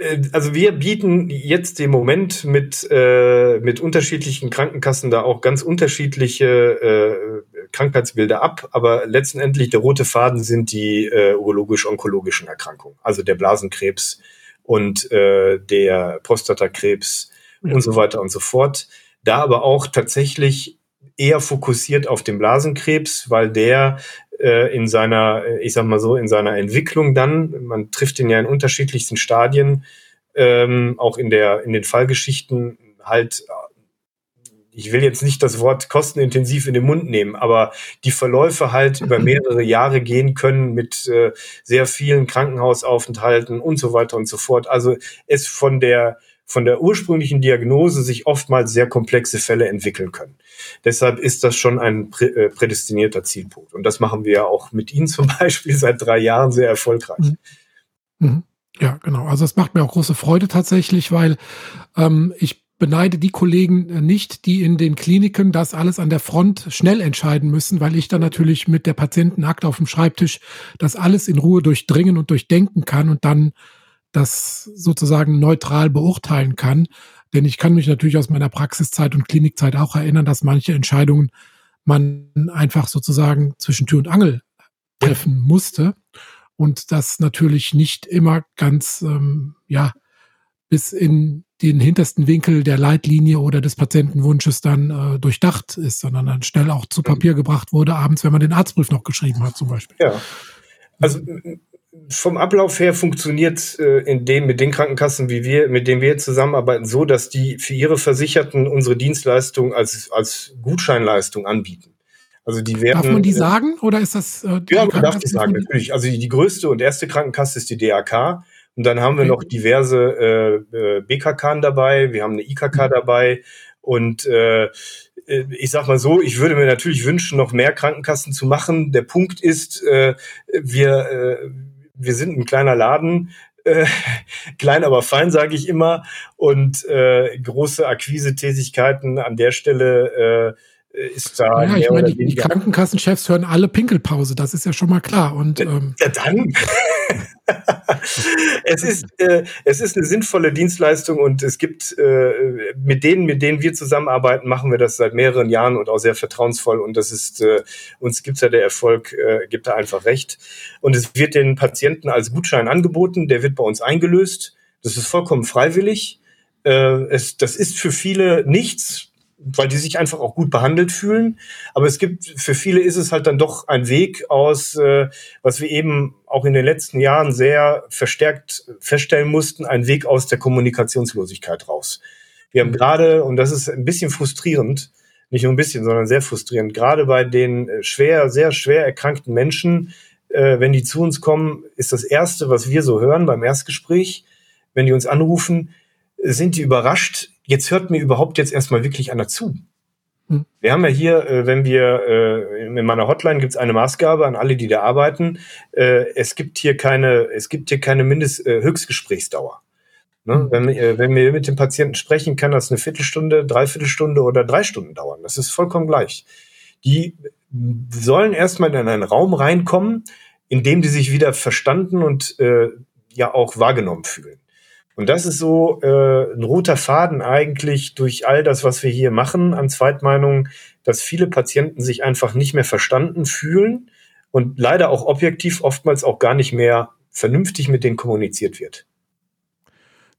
Äh, also wir bieten jetzt im Moment mit, äh, mit unterschiedlichen Krankenkassen da auch ganz unterschiedliche äh, Krankheitsbilder ab, aber letztendlich der rote Faden sind die äh, urologisch-onkologischen Erkrankungen, also der Blasenkrebs und äh, der Prostatakrebs ja. und so weiter und so fort. Da aber auch tatsächlich eher fokussiert auf den Blasenkrebs, weil der äh, in seiner, äh, ich sag mal so, in seiner Entwicklung dann, man trifft ihn ja in unterschiedlichsten Stadien, ähm, auch in der, in den Fallgeschichten halt ich will jetzt nicht das Wort kostenintensiv in den Mund nehmen, aber die Verläufe halt über *laughs* mehrere Jahre gehen können mit äh, sehr vielen Krankenhausaufenthalten und so weiter und so fort. Also es von der von der ursprünglichen Diagnose sich oftmals sehr komplexe Fälle entwickeln können. Deshalb ist das schon ein prä äh, prädestinierter Zielpunkt. Und das machen wir ja auch mit Ihnen zum *laughs* Beispiel seit drei Jahren sehr erfolgreich. Mhm. Mhm. Ja, genau. Also es macht mir auch große Freude tatsächlich, weil ähm, ich beneide die Kollegen äh, nicht, die in den Kliniken das alles an der Front schnell entscheiden müssen, weil ich dann natürlich mit der Patientenakte auf dem Schreibtisch das alles in Ruhe durchdringen und durchdenken kann und dann das sozusagen neutral beurteilen kann. Denn ich kann mich natürlich aus meiner Praxiszeit und Klinikzeit auch erinnern, dass manche Entscheidungen man einfach sozusagen zwischen Tür und Angel treffen musste und das natürlich nicht immer ganz ähm, ja bis in den hintersten Winkel der Leitlinie oder des Patientenwunsches dann äh, durchdacht ist, sondern dann schnell auch zu Papier gebracht wurde, abends, wenn man den Arztbrief noch geschrieben hat, zum Beispiel. Ja. Also vom Ablauf her funktioniert äh, in dem mit den Krankenkassen, wie wir, mit denen wir zusammenarbeiten, so, dass die für ihre Versicherten unsere Dienstleistung als als Gutscheinleistung anbieten. Also die werden. Darf man die sagen oder ist das? Äh, ja, man darf die sagen natürlich. Also die, die größte und erste Krankenkasse ist die DAK und dann haben wir okay. noch diverse äh, äh BKK dabei, wir haben eine IKK mhm. dabei und äh, äh, ich sag mal so, ich würde mir natürlich wünschen, noch mehr Krankenkassen zu machen. Der Punkt ist, äh, wir, äh, wir sind ein kleiner Laden, äh, *laughs* klein aber fein, sage ich immer, und äh, große Akquise-Tätigkeiten an der Stelle äh, ist da. Ja, ich meine, die, die, Krankenkassenchefs hören alle Pinkelpause, das ist ja schon mal klar. Und, ähm, ja, dann. *laughs* es, ist, äh, es ist eine sinnvolle Dienstleistung und es gibt äh, mit denen, mit denen wir zusammenarbeiten, machen wir das seit mehreren Jahren und auch sehr vertrauensvoll und das ist, äh, uns gibt's ja der Erfolg, äh, gibt da einfach recht. Und es wird den Patienten als Gutschein angeboten, der wird bei uns eingelöst. Das ist vollkommen freiwillig. Äh, es, das ist für viele nichts, weil die sich einfach auch gut behandelt fühlen. Aber es gibt, für viele ist es halt dann doch ein Weg aus, äh, was wir eben auch in den letzten Jahren sehr verstärkt feststellen mussten, ein Weg aus der Kommunikationslosigkeit raus. Wir haben gerade, und das ist ein bisschen frustrierend, nicht nur ein bisschen, sondern sehr frustrierend, gerade bei den äh, schwer, sehr schwer erkrankten Menschen, äh, wenn die zu uns kommen, ist das Erste, was wir so hören beim Erstgespräch, wenn die uns anrufen, sind die überrascht, jetzt hört mir überhaupt jetzt erstmal wirklich einer zu. Hm. Wir haben ja hier, äh, wenn wir, äh, in meiner Hotline gibt es eine Maßgabe an alle, die da arbeiten. Äh, es gibt hier keine, es gibt hier keine Mindest, äh, Höchstgesprächsdauer. Ne? Hm. Wenn, äh, wenn wir mit dem Patienten sprechen, kann das eine Viertelstunde, Dreiviertelstunde oder drei Stunden dauern. Das ist vollkommen gleich. Die sollen erstmal in einen Raum reinkommen, in dem die sich wieder verstanden und äh, ja auch wahrgenommen fühlen. Und das ist so äh, ein roter Faden eigentlich durch all das, was wir hier machen an Zweitmeinungen, dass viele Patienten sich einfach nicht mehr verstanden fühlen und leider auch objektiv oftmals auch gar nicht mehr vernünftig mit denen kommuniziert wird.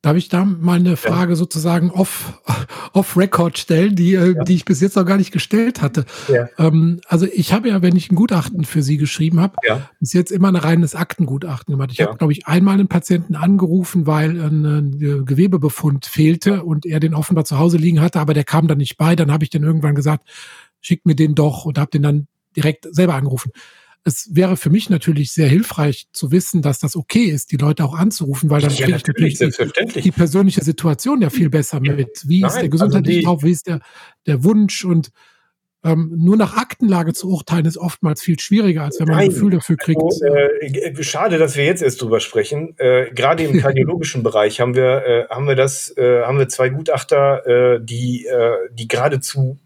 Darf ich da mal eine Frage ja. sozusagen off, *laughs* off Record stellen, die, äh, ja. die ich bis jetzt noch gar nicht gestellt hatte? Ja. Ähm, also ich habe ja, wenn ich ein Gutachten für Sie geschrieben habe, bis jetzt immer ein reines Aktengutachten gemacht. Ich habe, glaube ich, einmal einen Patienten angerufen, weil ein, ein, Gewebebefund fehlte und er den offenbar zu Hause liegen hatte, aber der kam dann nicht bei. Dann habe ich dann irgendwann gesagt, schickt mir den doch und habe den dann direkt selber angerufen es wäre für mich natürlich sehr hilfreich zu wissen, dass das okay ist, die Leute auch anzurufen, weil dann ja, kriege ich natürlich die, die, persönliche Situation ja viel besser mit. Wie Nein, ist der gesundheitliche also drauf, wie ist der, der Wunsch und ähm, nur nach Aktenlage zu urteilen ist oftmals viel schwieriger, als wenn man Nein. ein Gefühl dafür kriegt. Also, äh, schade, dass wir jetzt erst drüber sprechen. Äh, Gerade im *laughs* kardiologischen Bereich haben wir äh, haben wir das äh, haben wir zwei Gutachter, äh, die äh, die geradezu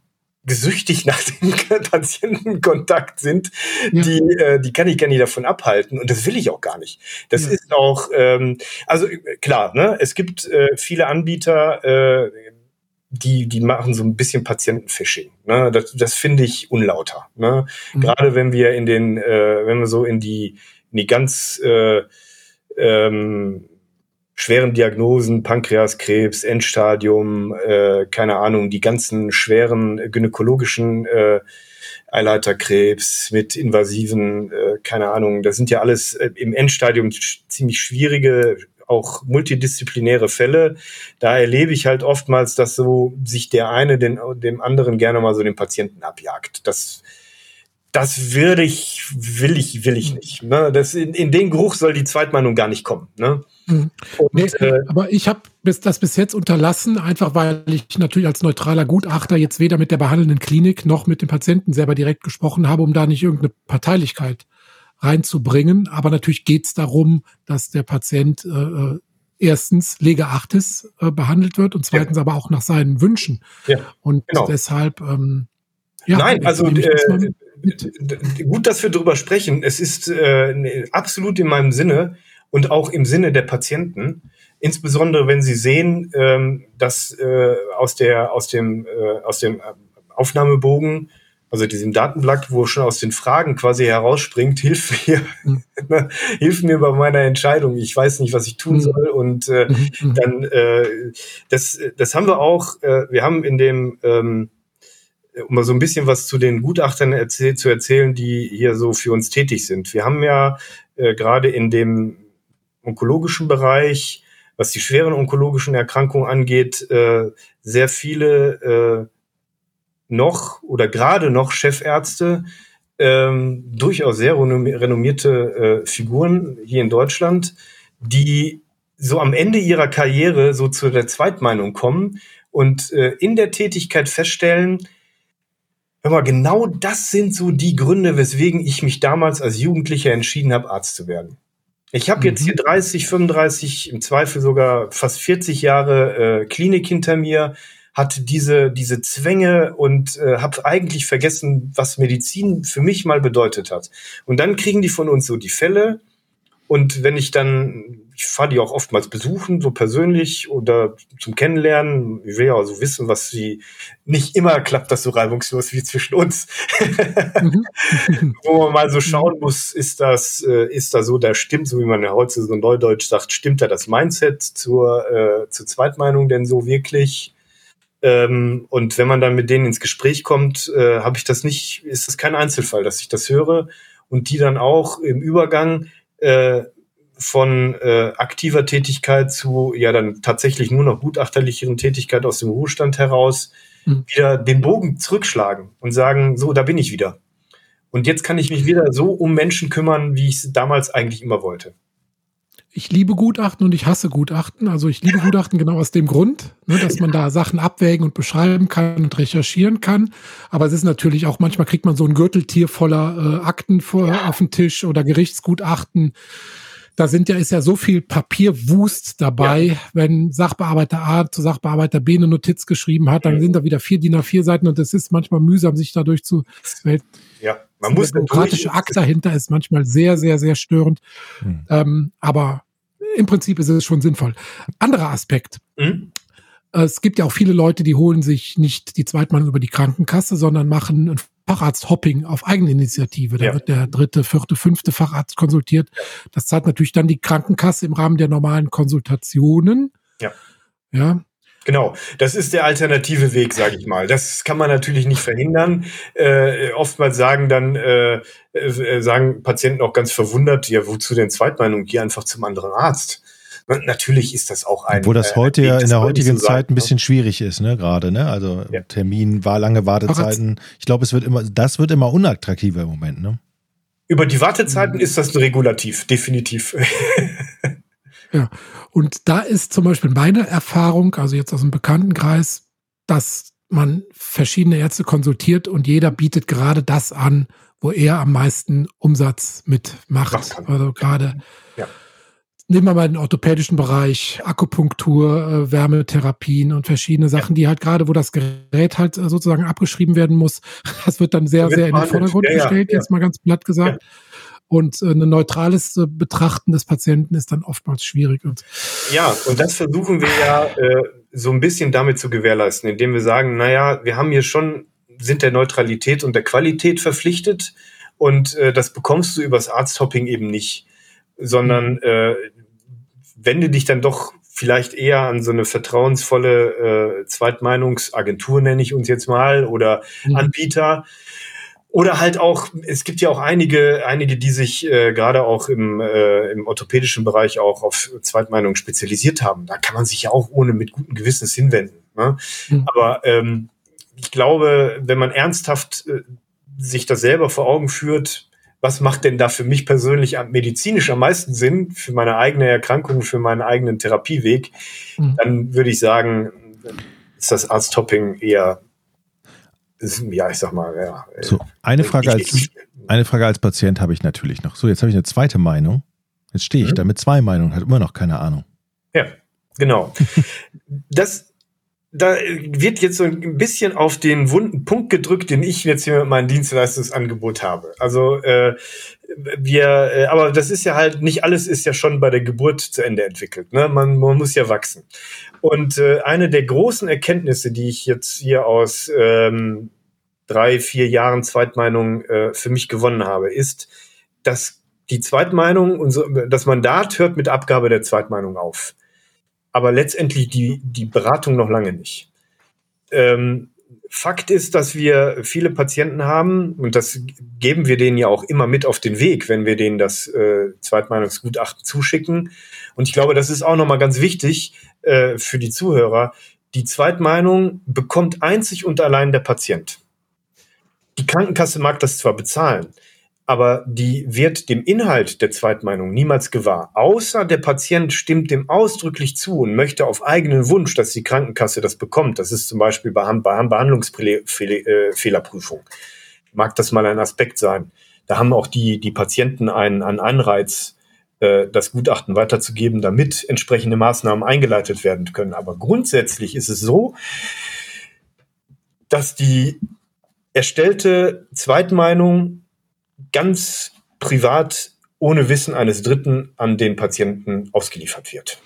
gesüchtig nach dem *laughs* Patientenkontakt sind, ja. die, äh, die kann ich gar nicht davon abhalten und das will ich auch gar nicht. Das ja. ist auch, ähm, also klar, ne, es gibt äh, viele Anbieter, äh, die, die machen so ein bisschen Patientenfishing. Ne? Das, das finde ich unlauter. Ne? Mhm. Gerade wenn wir in den, äh, wenn wir so in die, in die ganz äh, ähm, schweren Diagnosen, Pankreaskrebs, Endstadium, äh, keine Ahnung, die ganzen schweren gynäkologischen äh, Eileiterkrebs mit invasiven, äh, keine Ahnung, das sind ja alles äh, im Endstadium ziemlich schwierige, auch multidisziplinäre Fälle. Da erlebe ich halt oftmals, dass so sich der eine den, dem anderen gerne mal so den Patienten abjagt. Das das würde ich, will ich, will ich nicht. Ne? Das, in, in den Geruch soll die Zweitmeinung gar nicht kommen. Ne? Mhm. Und, nee, äh, aber ich habe bis, das bis jetzt unterlassen, einfach weil ich natürlich als neutraler Gutachter jetzt weder mit der behandelnden Klinik noch mit dem Patienten selber direkt gesprochen habe, um da nicht irgendeine Parteilichkeit reinzubringen. Aber natürlich geht es darum, dass der Patient äh, äh, erstens Lega Achtis äh, behandelt wird und zweitens ja. aber auch nach seinen Wünschen. Ja, und genau. deshalb ähm, ja, Nein, also äh, gut, dass wir darüber sprechen. Es ist äh, absolut in meinem Sinne und auch im Sinne der Patienten. Insbesondere wenn sie sehen, ähm, dass äh, aus der aus dem äh, aus dem Aufnahmebogen, also diesem Datenblatt, wo schon aus den Fragen quasi herausspringt, hilf mir, mhm. *laughs* hilf mir bei meiner Entscheidung. Ich weiß nicht, was ich tun mhm. soll. Und äh, mhm. mhm. dann äh, das das haben wir auch. Äh, wir haben in dem ähm, um mal so ein bisschen was zu den Gutachtern erzähl zu erzählen, die hier so für uns tätig sind. Wir haben ja äh, gerade in dem onkologischen Bereich, was die schweren onkologischen Erkrankungen angeht, äh, sehr viele äh, noch oder gerade noch Chefärzte, ähm, durchaus sehr renommierte äh, Figuren hier in Deutschland, die so am Ende ihrer Karriere so zu der Zweitmeinung kommen und äh, in der Tätigkeit feststellen, Hör mal, genau das sind so die Gründe, weswegen ich mich damals als Jugendlicher entschieden habe, Arzt zu werden. Ich habe mhm. jetzt hier 30, 35, im Zweifel sogar fast 40 Jahre äh, Klinik hinter mir, hatte diese, diese Zwänge und äh, habe eigentlich vergessen, was Medizin für mich mal bedeutet hat. Und dann kriegen die von uns so die Fälle. Und wenn ich dann ich fahre die auch oftmals besuchen, so persönlich oder zum Kennenlernen. Ich will ja also wissen, was sie, nicht immer klappt das so reibungslos wie zwischen uns. Mhm. *laughs* Wo man mal so schauen muss, ist das, äh, ist da so, da stimmt, so wie man ja heute so neudeutsch sagt, stimmt da das Mindset zur, äh, zur Zweitmeinung denn so wirklich? Ähm, und wenn man dann mit denen ins Gespräch kommt, äh, habe ich das nicht, ist das kein Einzelfall, dass ich das höre und die dann auch im Übergang äh, von äh, aktiver Tätigkeit zu ja dann tatsächlich nur noch gutachterlicheren Tätigkeit aus dem Ruhestand heraus mhm. wieder den Bogen zurückschlagen und sagen, so, da bin ich wieder. Und jetzt kann ich mich wieder so um Menschen kümmern, wie ich es damals eigentlich immer wollte. Ich liebe Gutachten und ich hasse Gutachten. Also ich liebe Gutachten genau aus dem Grund, ne, dass man da Sachen abwägen und beschreiben kann und recherchieren kann. Aber es ist natürlich auch, manchmal kriegt man so ein Gürteltier voller äh, Akten vor, ja. auf den Tisch oder Gerichtsgutachten da sind ja, ist ja so viel Papierwust dabei. Ja. Wenn Sachbearbeiter A zu Sachbearbeiter B eine Notiz geschrieben hat, dann mhm. sind da wieder vier DIN A4 Seiten und es ist manchmal mühsam, sich dadurch zu, ja, man muss der demokratische Akt dahinter ist manchmal sehr, sehr, sehr störend. Mhm. Ähm, aber im Prinzip ist es schon sinnvoll. Anderer Aspekt. Mhm. Es gibt ja auch viele Leute, die holen sich nicht die Zweitmeinung über die Krankenkasse, sondern machen ein Facharzt-Hopping auf Eigeninitiative. Da ja. wird der dritte, vierte, fünfte Facharzt konsultiert. Das zahlt natürlich dann die Krankenkasse im Rahmen der normalen Konsultationen. Ja. Ja. Genau, das ist der alternative Weg, sage ich mal. Das kann man natürlich nicht verhindern. Äh, oftmals sagen dann äh, äh, sagen Patienten auch ganz verwundert, ja, wozu denn Zweitmeinung? Geh einfach zum anderen Arzt. Natürlich ist das auch ein. Wo das äh, heute ja in der heutigen so Zeit ein ne? bisschen schwierig ist, ne, gerade, ne? Also ja. Termin, war lange Wartezeiten. Ich glaube, es wird immer, das wird immer unattraktiver im Moment, ne? Über die Wartezeiten ist das ein Regulativ, definitiv. *laughs* ja, und da ist zum Beispiel meine Erfahrung, also jetzt aus dem Bekanntenkreis, dass man verschiedene Ärzte konsultiert und jeder bietet gerade das an, wo er am meisten Umsatz mitmacht. Also gerade ja nehmen wir mal den orthopädischen Bereich, Akupunktur, äh, Wärmetherapien und verschiedene Sachen, die halt gerade, wo das Gerät halt äh, sozusagen abgeschrieben werden muss, *laughs* das wird dann sehr, sehr in den Vordergrund ja, gestellt, ja, jetzt mal ganz platt gesagt. Ja. Und äh, ein neutrales Betrachten des Patienten ist dann oftmals schwierig. Und ja, und das versuchen wir ja äh, so ein bisschen damit zu gewährleisten, indem wir sagen, naja, wir haben hier schon, sind der Neutralität und der Qualität verpflichtet und äh, das bekommst du übers Arzthopping eben nicht sondern äh, wende dich dann doch vielleicht eher an so eine vertrauensvolle äh, Zweitmeinungsagentur, nenne ich uns jetzt mal, oder mhm. Anbieter. Oder halt auch, es gibt ja auch einige, einige, die sich äh, gerade auch im, äh, im orthopädischen Bereich auch auf Zweitmeinungen spezialisiert haben. Da kann man sich ja auch ohne mit gutem Gewissens hinwenden. Ne? Mhm. Aber ähm, ich glaube, wenn man ernsthaft äh, sich das selber vor Augen führt, was macht denn da für mich persönlich medizinisch am meisten Sinn, für meine eigene Erkrankung, für meinen eigenen Therapieweg, mhm. dann würde ich sagen, ist das Arzttopping eher, ja, ich sag mal, ja. So, eine Frage als, eine Frage als Patient habe ich natürlich noch. So, jetzt habe ich eine zweite Meinung. Jetzt stehe ich mhm. da mit zwei Meinungen, hat immer noch keine Ahnung. Ja, genau. *laughs* das da wird jetzt so ein bisschen auf den wunden Punkt gedrückt, den ich jetzt hier mit meinem Dienstleistungsangebot habe. Also äh, wir, äh, aber das ist ja halt nicht alles ist ja schon bei der Geburt zu Ende entwickelt. Ne? Man, man muss ja wachsen. Und äh, eine der großen Erkenntnisse, die ich jetzt hier aus ähm, drei, vier Jahren Zweitmeinung äh, für mich gewonnen habe, ist, dass die Zweitmeinung, das Mandat hört mit Abgabe der Zweitmeinung auf aber letztendlich die, die Beratung noch lange nicht. Ähm, Fakt ist, dass wir viele Patienten haben, und das geben wir denen ja auch immer mit auf den Weg, wenn wir denen das äh, Zweitmeinungsgutachten zuschicken. Und ich glaube, das ist auch nochmal ganz wichtig äh, für die Zuhörer. Die Zweitmeinung bekommt einzig und allein der Patient. Die Krankenkasse mag das zwar bezahlen, aber die wird dem Inhalt der Zweitmeinung niemals gewahr. Außer der Patient stimmt dem ausdrücklich zu und möchte auf eigenen Wunsch, dass die Krankenkasse das bekommt. Das ist zum Beispiel bei, Behandlungsfehlerprüfung. Mag das mal ein Aspekt sein. Da haben auch die, die Patienten einen, einen Anreiz, äh, das Gutachten weiterzugeben, damit entsprechende Maßnahmen eingeleitet werden können. Aber grundsätzlich ist es so, dass die erstellte Zweitmeinung ganz privat ohne Wissen eines Dritten an den Patienten ausgeliefert wird.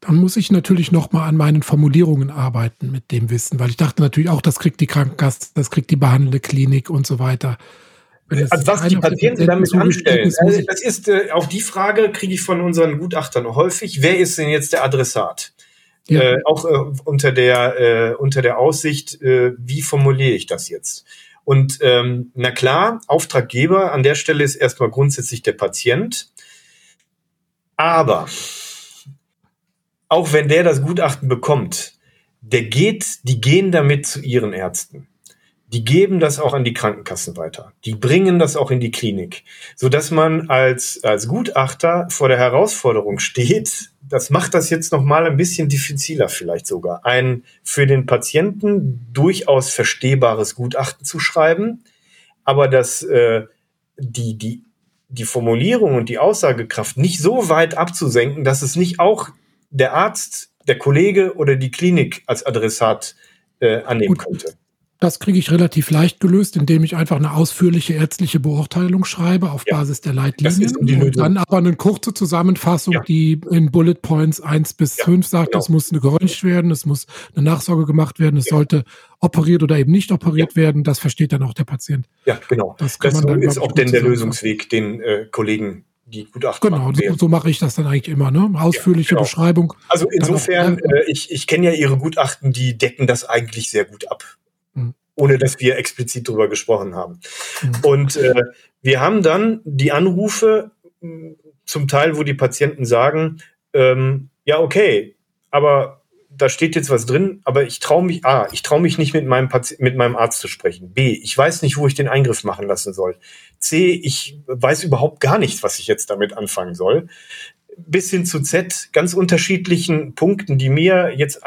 Dann muss ich natürlich noch mal an meinen Formulierungen arbeiten mit dem Wissen, weil ich dachte natürlich auch, das kriegt die Krankenkasse, das kriegt die behandelnde Klinik und so weiter. Also was die Patienten damit anstellen, ist, also das ist äh, auch die Frage, kriege ich von unseren Gutachtern häufig, wer ist denn jetzt der Adressat? Ja. Äh, auch äh, unter der äh, unter der Aussicht, äh, wie formuliere ich das jetzt? Und ähm, na klar, Auftraggeber an der Stelle ist erstmal grundsätzlich der Patient. Aber auch wenn der das Gutachten bekommt, der geht, die gehen damit zu ihren Ärzten. Die geben das auch an die Krankenkassen weiter. Die bringen das auch in die Klinik, so dass man als als Gutachter vor der Herausforderung steht, das macht das jetzt noch mal ein bisschen diffiziler vielleicht sogar, ein für den Patienten durchaus verstehbares Gutachten zu schreiben, aber das äh, die die die Formulierung und die Aussagekraft nicht so weit abzusenken, dass es nicht auch der Arzt, der Kollege oder die Klinik als Adressat äh, annehmen Gut. könnte. Das kriege ich relativ leicht gelöst, indem ich einfach eine ausführliche ärztliche Beurteilung schreibe auf ja, Basis der Leitlinien und dann aber eine kurze Zusammenfassung, ja. die in Bullet Points 1 bis ja, 5 sagt, genau. es muss eine geröntgt werden, es muss eine Nachsorge gemacht werden, es sollte operiert oder eben nicht operiert werden. Das versteht dann auch der Patient. Ja, genau. Das, das ist auch denn der Lösungsweg, den äh, Kollegen die Gutachten Genau, so, so mache ich das dann eigentlich immer, ne? Ausführliche genau. Beschreibung. Also insofern, äh, ich, ich kenne ja Ihre Gutachten, die decken das eigentlich sehr gut ab ohne dass wir explizit darüber gesprochen haben. Mhm. Und äh, wir haben dann die Anrufe zum Teil, wo die Patienten sagen, ähm, ja, okay, aber da steht jetzt was drin, aber ich traue mich, A, ich traue mich nicht mit meinem, Pati mit meinem Arzt zu sprechen. B, ich weiß nicht, wo ich den Eingriff machen lassen soll. C, ich weiß überhaupt gar nichts, was ich jetzt damit anfangen soll bis hin zu Z ganz unterschiedlichen Punkten, die mir jetzt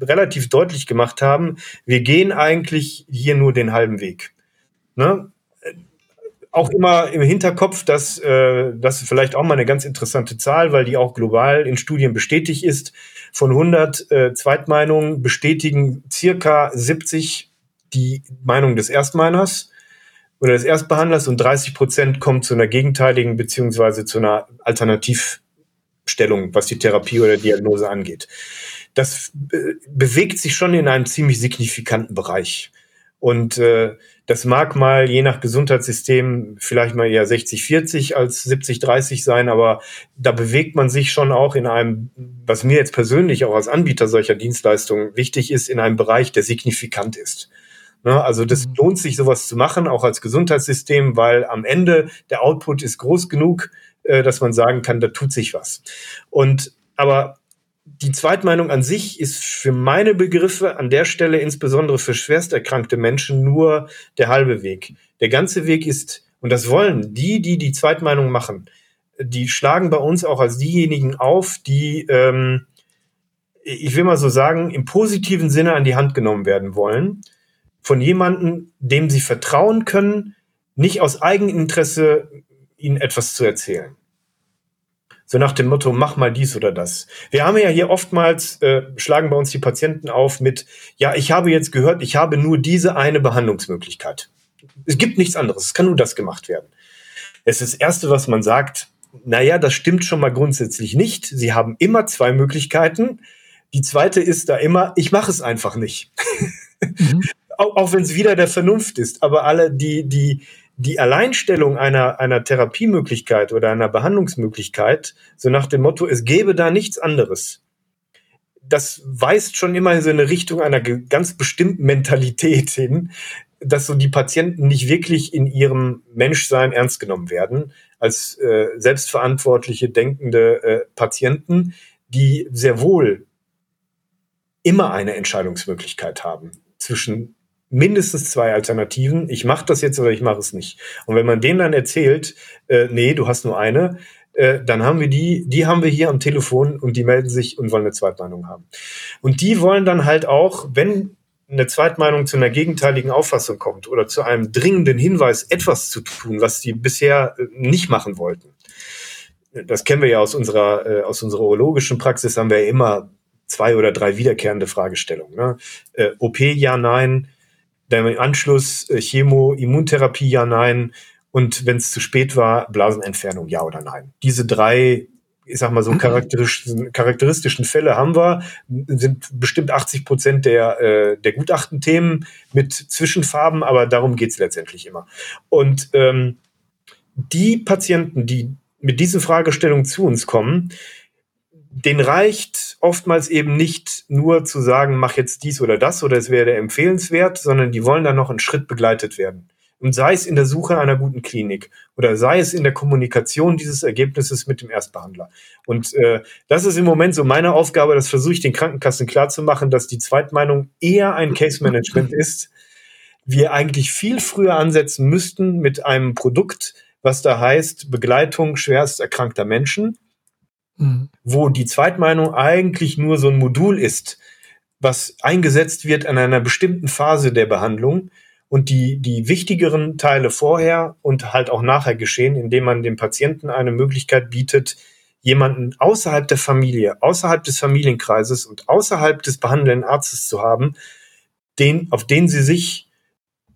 relativ deutlich gemacht haben, wir gehen eigentlich hier nur den halben Weg. Ne? Auch immer im Hinterkopf, dass äh, das vielleicht auch mal eine ganz interessante Zahl, weil die auch global in Studien bestätigt ist. Von 100 äh, Zweitmeinungen bestätigen circa 70 die Meinung des Erstmeiners oder des Erstbehandlers und 30 Prozent kommen zu einer gegenteiligen beziehungsweise zu einer Alternativ Stellung, was die Therapie oder Diagnose angeht. Das äh, bewegt sich schon in einem ziemlich signifikanten Bereich. Und äh, das mag mal je nach Gesundheitssystem vielleicht mal eher 60-40 als 70-30 sein, aber da bewegt man sich schon auch in einem, was mir jetzt persönlich auch als Anbieter solcher Dienstleistungen wichtig ist, in einem Bereich, der signifikant ist. Ne, also das mhm. lohnt sich, sowas zu machen, auch als Gesundheitssystem, weil am Ende der Output ist groß genug, äh, dass man sagen kann, da tut sich was. Und aber die Zweitmeinung an sich ist für meine Begriffe an der Stelle, insbesondere für schwerst erkrankte Menschen, nur der halbe Weg. Der ganze Weg ist, und das wollen die, die die Zweitmeinung machen, die schlagen bei uns auch als diejenigen auf, die, ähm, ich will mal so sagen, im positiven Sinne an die Hand genommen werden wollen. Von jemandem, dem sie vertrauen können, nicht aus Eigeninteresse ihnen etwas zu erzählen. So nach dem Motto, mach mal dies oder das. Wir haben ja hier oftmals, äh, schlagen bei uns die Patienten auf mit, ja, ich habe jetzt gehört, ich habe nur diese eine Behandlungsmöglichkeit. Es gibt nichts anderes, es kann nur das gemacht werden. Es ist das Erste, was man sagt, naja, das stimmt schon mal grundsätzlich nicht. Sie haben immer zwei Möglichkeiten. Die zweite ist da immer, ich mache es einfach nicht. Mhm. *laughs* auch, auch wenn es wieder der Vernunft ist. Aber alle, die, die, die Alleinstellung einer, einer Therapiemöglichkeit oder einer Behandlungsmöglichkeit, so nach dem Motto, es gäbe da nichts anderes, das weist schon immer in so eine Richtung einer ganz bestimmten Mentalität hin, dass so die Patienten nicht wirklich in ihrem Menschsein ernst genommen werden, als äh, selbstverantwortliche, denkende äh, Patienten, die sehr wohl immer eine Entscheidungsmöglichkeit haben zwischen mindestens zwei Alternativen. Ich mache das jetzt oder ich mache es nicht. Und wenn man denen dann erzählt, äh, nee, du hast nur eine, äh, dann haben wir die, die haben wir hier am Telefon und die melden sich und wollen eine Zweitmeinung haben. Und die wollen dann halt auch, wenn eine Zweitmeinung zu einer gegenteiligen Auffassung kommt oder zu einem dringenden Hinweis, etwas zu tun, was die bisher äh, nicht machen wollten. Das kennen wir ja aus unserer, äh, aus unserer urologischen Praxis, haben wir ja immer zwei oder drei wiederkehrende Fragestellungen. Ne? Äh, OP ja, nein, dann im Anschluss äh, Chemo, Immuntherapie, ja, nein. Und wenn es zu spät war, Blasenentfernung, ja oder nein. Diese drei, ich sag mal so mhm. charakteristischen, charakteristischen Fälle haben wir, sind bestimmt 80 Prozent der, äh, der Gutachtenthemen mit Zwischenfarben, aber darum geht's letztendlich immer. Und ähm, die Patienten, die mit diesen Fragestellungen zu uns kommen, den reicht oftmals eben nicht nur zu sagen, mach jetzt dies oder das oder es wäre empfehlenswert, sondern die wollen dann noch einen Schritt begleitet werden. Und sei es in der Suche einer guten Klinik oder sei es in der Kommunikation dieses Ergebnisses mit dem Erstbehandler. Und äh, das ist im Moment so meine Aufgabe, das versuche ich den Krankenkassen klarzumachen, dass die Zweitmeinung eher ein Case Management ist. Wir eigentlich viel früher ansetzen müssten mit einem Produkt, was da heißt Begleitung schwerst erkrankter Menschen mhm. wo die Zweitmeinung eigentlich nur so ein Modul ist, was eingesetzt wird an einer bestimmten Phase der Behandlung und die, die wichtigeren Teile vorher und halt auch nachher geschehen, indem man dem Patienten eine Möglichkeit bietet, jemanden außerhalb der Familie, außerhalb des Familienkreises und außerhalb des behandelnden Arztes zu haben, den, auf den sie sich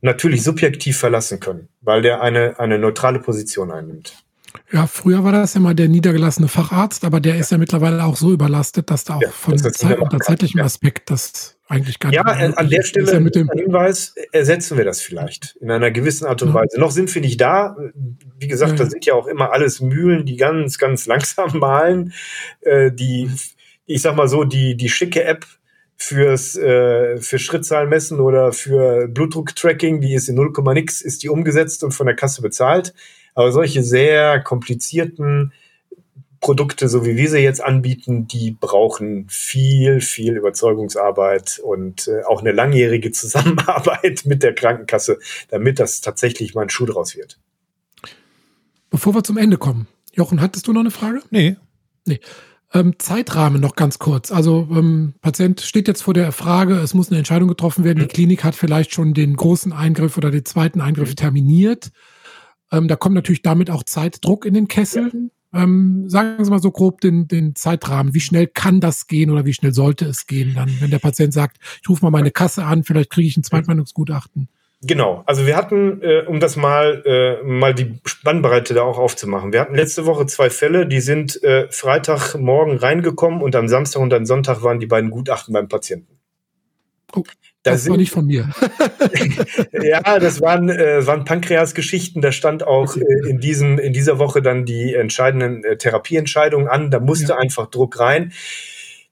natürlich subjektiv verlassen können, weil der eine, eine neutrale Position einnimmt. Ja, früher war das ja mal der niedergelassene Facharzt, aber der ist ja mittlerweile auch so überlastet, dass da auch ja, von Zeit, unter zeitlichem Aspekt das eigentlich gar ja, nicht Ja, an der Stelle ja mit dem Hinweis ersetzen wir das vielleicht in einer gewissen Art und Weise. Noch sind wir nicht da. Wie gesagt, da sind ja auch immer alles Mühlen, die ganz, ganz *laughs* langsam malen. Äh, die, ich sag mal so, die, die schicke App fürs äh, für Schrittzahlen messen oder für Blutdruck-Tracking, die ist in 0, nix, ist die umgesetzt und von der Kasse bezahlt. Aber solche sehr komplizierten Produkte, so wie wir sie jetzt anbieten, die brauchen viel, viel Überzeugungsarbeit und äh, auch eine langjährige *laughs* Zusammenarbeit mit der Krankenkasse, damit das tatsächlich mal ein Schuh draus wird. Bevor wir zum Ende kommen, Jochen, hattest du noch eine Frage? Nee. Nee. Ähm, Zeitrahmen noch ganz kurz. Also ähm, Patient steht jetzt vor der Frage, es muss eine Entscheidung getroffen werden. Die mhm. Klinik hat vielleicht schon den großen Eingriff oder den zweiten Eingriff mhm. terminiert. Ähm, da kommt natürlich damit auch Zeitdruck in den Kessel. Ja. Ähm, sagen Sie mal so grob den, den Zeitrahmen. Wie schnell kann das gehen oder wie schnell sollte es gehen dann, wenn der Patient sagt, ich rufe mal meine Kasse an, vielleicht kriege ich ein Zweitmeinungsgutachten? Genau, also wir hatten, äh, um das mal, äh, mal die Spannbreite da auch aufzumachen, wir hatten letzte Woche zwei Fälle, die sind äh, Freitagmorgen reingekommen und am Samstag und am Sonntag waren die beiden Gutachten beim Patienten. Oh, das, das sind, war nicht von mir. *laughs* ja, das waren, äh, waren Pankreas-Geschichten. Da stand auch äh, in, diesem, in dieser Woche dann die entscheidenden äh, Therapieentscheidungen an. Da musste ja. einfach Druck rein.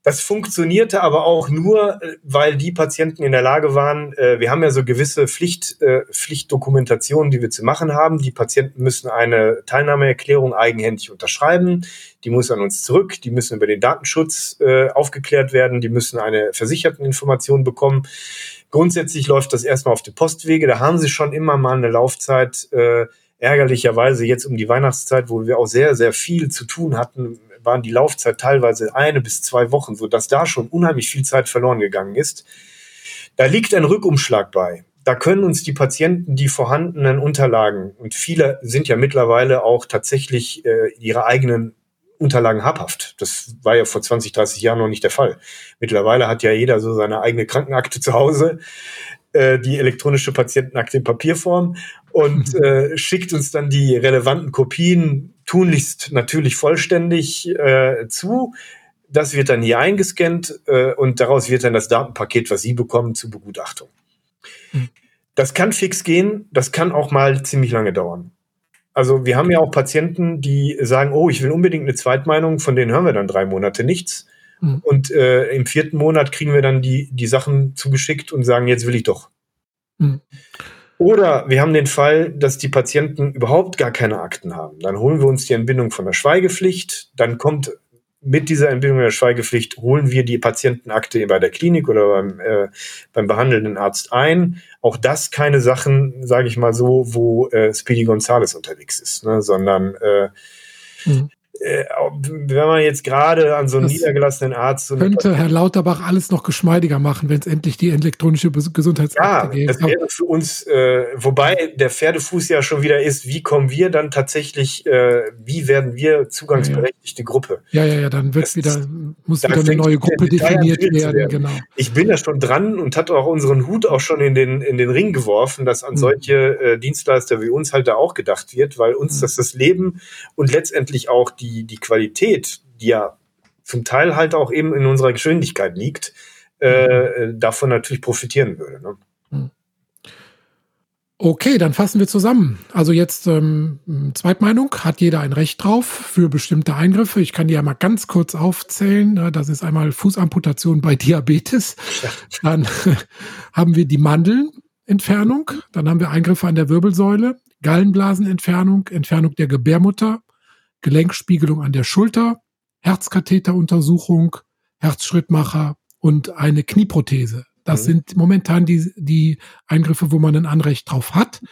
Das funktionierte aber auch nur, äh, weil die Patienten in der Lage waren, äh, wir haben ja so gewisse Pflicht, äh, Pflichtdokumentationen, die wir zu machen haben. Die Patienten müssen eine Teilnahmeerklärung eigenhändig unterschreiben. Die muss an uns zurück. Die müssen über den Datenschutz äh, aufgeklärt werden. Die müssen eine Versicherteninformation bekommen. Grundsätzlich läuft das erstmal auf die Postwege. Da haben sie schon immer mal eine Laufzeit. Äh, ärgerlicherweise jetzt um die Weihnachtszeit, wo wir auch sehr, sehr viel zu tun hatten, waren die Laufzeit teilweise eine bis zwei Wochen, so dass da schon unheimlich viel Zeit verloren gegangen ist. Da liegt ein Rückumschlag bei. Da können uns die Patienten die vorhandenen Unterlagen, und viele sind ja mittlerweile auch tatsächlich äh, ihre eigenen Unterlagen habhaft. Das war ja vor 20, 30 Jahren noch nicht der Fall. Mittlerweile hat ja jeder so seine eigene Krankenakte zu Hause, äh, die elektronische Patientenakte in Papierform und *laughs* äh, schickt uns dann die relevanten Kopien tunlichst natürlich vollständig äh, zu. Das wird dann hier eingescannt äh, und daraus wird dann das Datenpaket, was Sie bekommen, zur Begutachtung. Mhm. Das kann fix gehen, das kann auch mal ziemlich lange dauern. Also wir haben ja auch Patienten, die sagen, oh, ich will unbedingt eine Zweitmeinung, von denen hören wir dann drei Monate nichts. Mhm. Und äh, im vierten Monat kriegen wir dann die, die Sachen zugeschickt und sagen, jetzt will ich doch. Mhm. Oder wir haben den Fall, dass die Patienten überhaupt gar keine Akten haben. Dann holen wir uns die Entbindung von der Schweigepflicht. Dann kommt mit dieser Entbindung der Schweigepflicht, holen wir die Patientenakte bei der Klinik oder beim, äh, beim behandelnden Arzt ein. Auch das keine Sachen, sage ich mal so, wo äh, Speedy Gonzales unterwegs ist, ne? sondern äh, mhm wenn man jetzt gerade an so einen das niedergelassenen Arzt. So könnte Herr Lauterbach alles noch geschmeidiger machen, wenn es endlich die elektronische Gesundheitskarte ja, gibt. Das wäre für uns, äh, wobei der Pferdefuß ja schon wieder ist, wie kommen wir dann tatsächlich, äh, wie werden wir zugangsberechtigte ja, ja. Gruppe? Ja, ja, ja, dann wird wieder, muss wieder eine neue Gruppe definiert werden, werden, genau. Ich bin da schon dran und hatte auch unseren Hut auch schon in den, in den Ring geworfen, dass an mhm. solche äh, Dienstleister wie uns halt da auch gedacht wird, weil uns mhm. das das Leben und letztendlich auch die die, die Qualität, die ja zum Teil halt auch eben in unserer Geschwindigkeit liegt, äh, mhm. davon natürlich profitieren würde. Ne? Mhm. Okay, dann fassen wir zusammen. Also jetzt ähm, Zweitmeinung, hat jeder ein Recht drauf für bestimmte Eingriffe. Ich kann die ja mal ganz kurz aufzählen. Ne? Das ist einmal Fußamputation bei Diabetes. Dann *laughs* haben wir die Mandelentfernung. Dann haben wir Eingriffe an der Wirbelsäule, Gallenblasenentfernung, Entfernung der Gebärmutter, Gelenkspiegelung an der Schulter, Herzkatheteruntersuchung, Herzschrittmacher und eine Knieprothese. Das mhm. sind momentan die, die Eingriffe, wo man ein Anrecht drauf hat.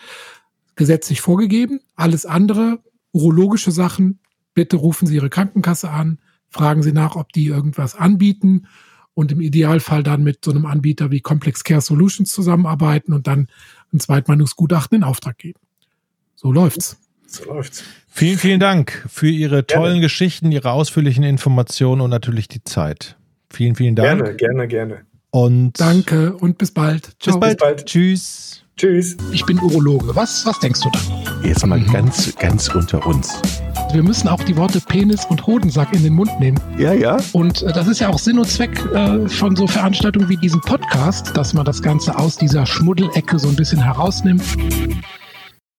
Gesetzlich vorgegeben. Alles andere, urologische Sachen, bitte rufen Sie Ihre Krankenkasse an, fragen Sie nach, ob die irgendwas anbieten. und im Idealfall dann mit so einem Anbieter wie Complex Care Solutions zusammenarbeiten und dann ein Zweitmeinungsgutachten in Auftrag geben. So läuft's. So läuft's. Vielen, vielen Dank für Ihre tollen gerne. Geschichten, Ihre ausführlichen Informationen und natürlich die Zeit. Vielen, vielen Dank. Gerne, gerne, gerne. Und Danke und bis bald. Ciao. Bis bald. Bis bald. Tschüss. Tschüss. Ich bin Urologe. Was, was denkst du da? Jetzt mal mhm. ganz, ganz unter uns. Wir müssen auch die Worte Penis und Hodensack in den Mund nehmen. Ja, ja. Und äh, das ist ja auch Sinn und Zweck äh, von so Veranstaltungen wie diesem Podcast, dass man das Ganze aus dieser Schmuddelecke so ein bisschen herausnimmt.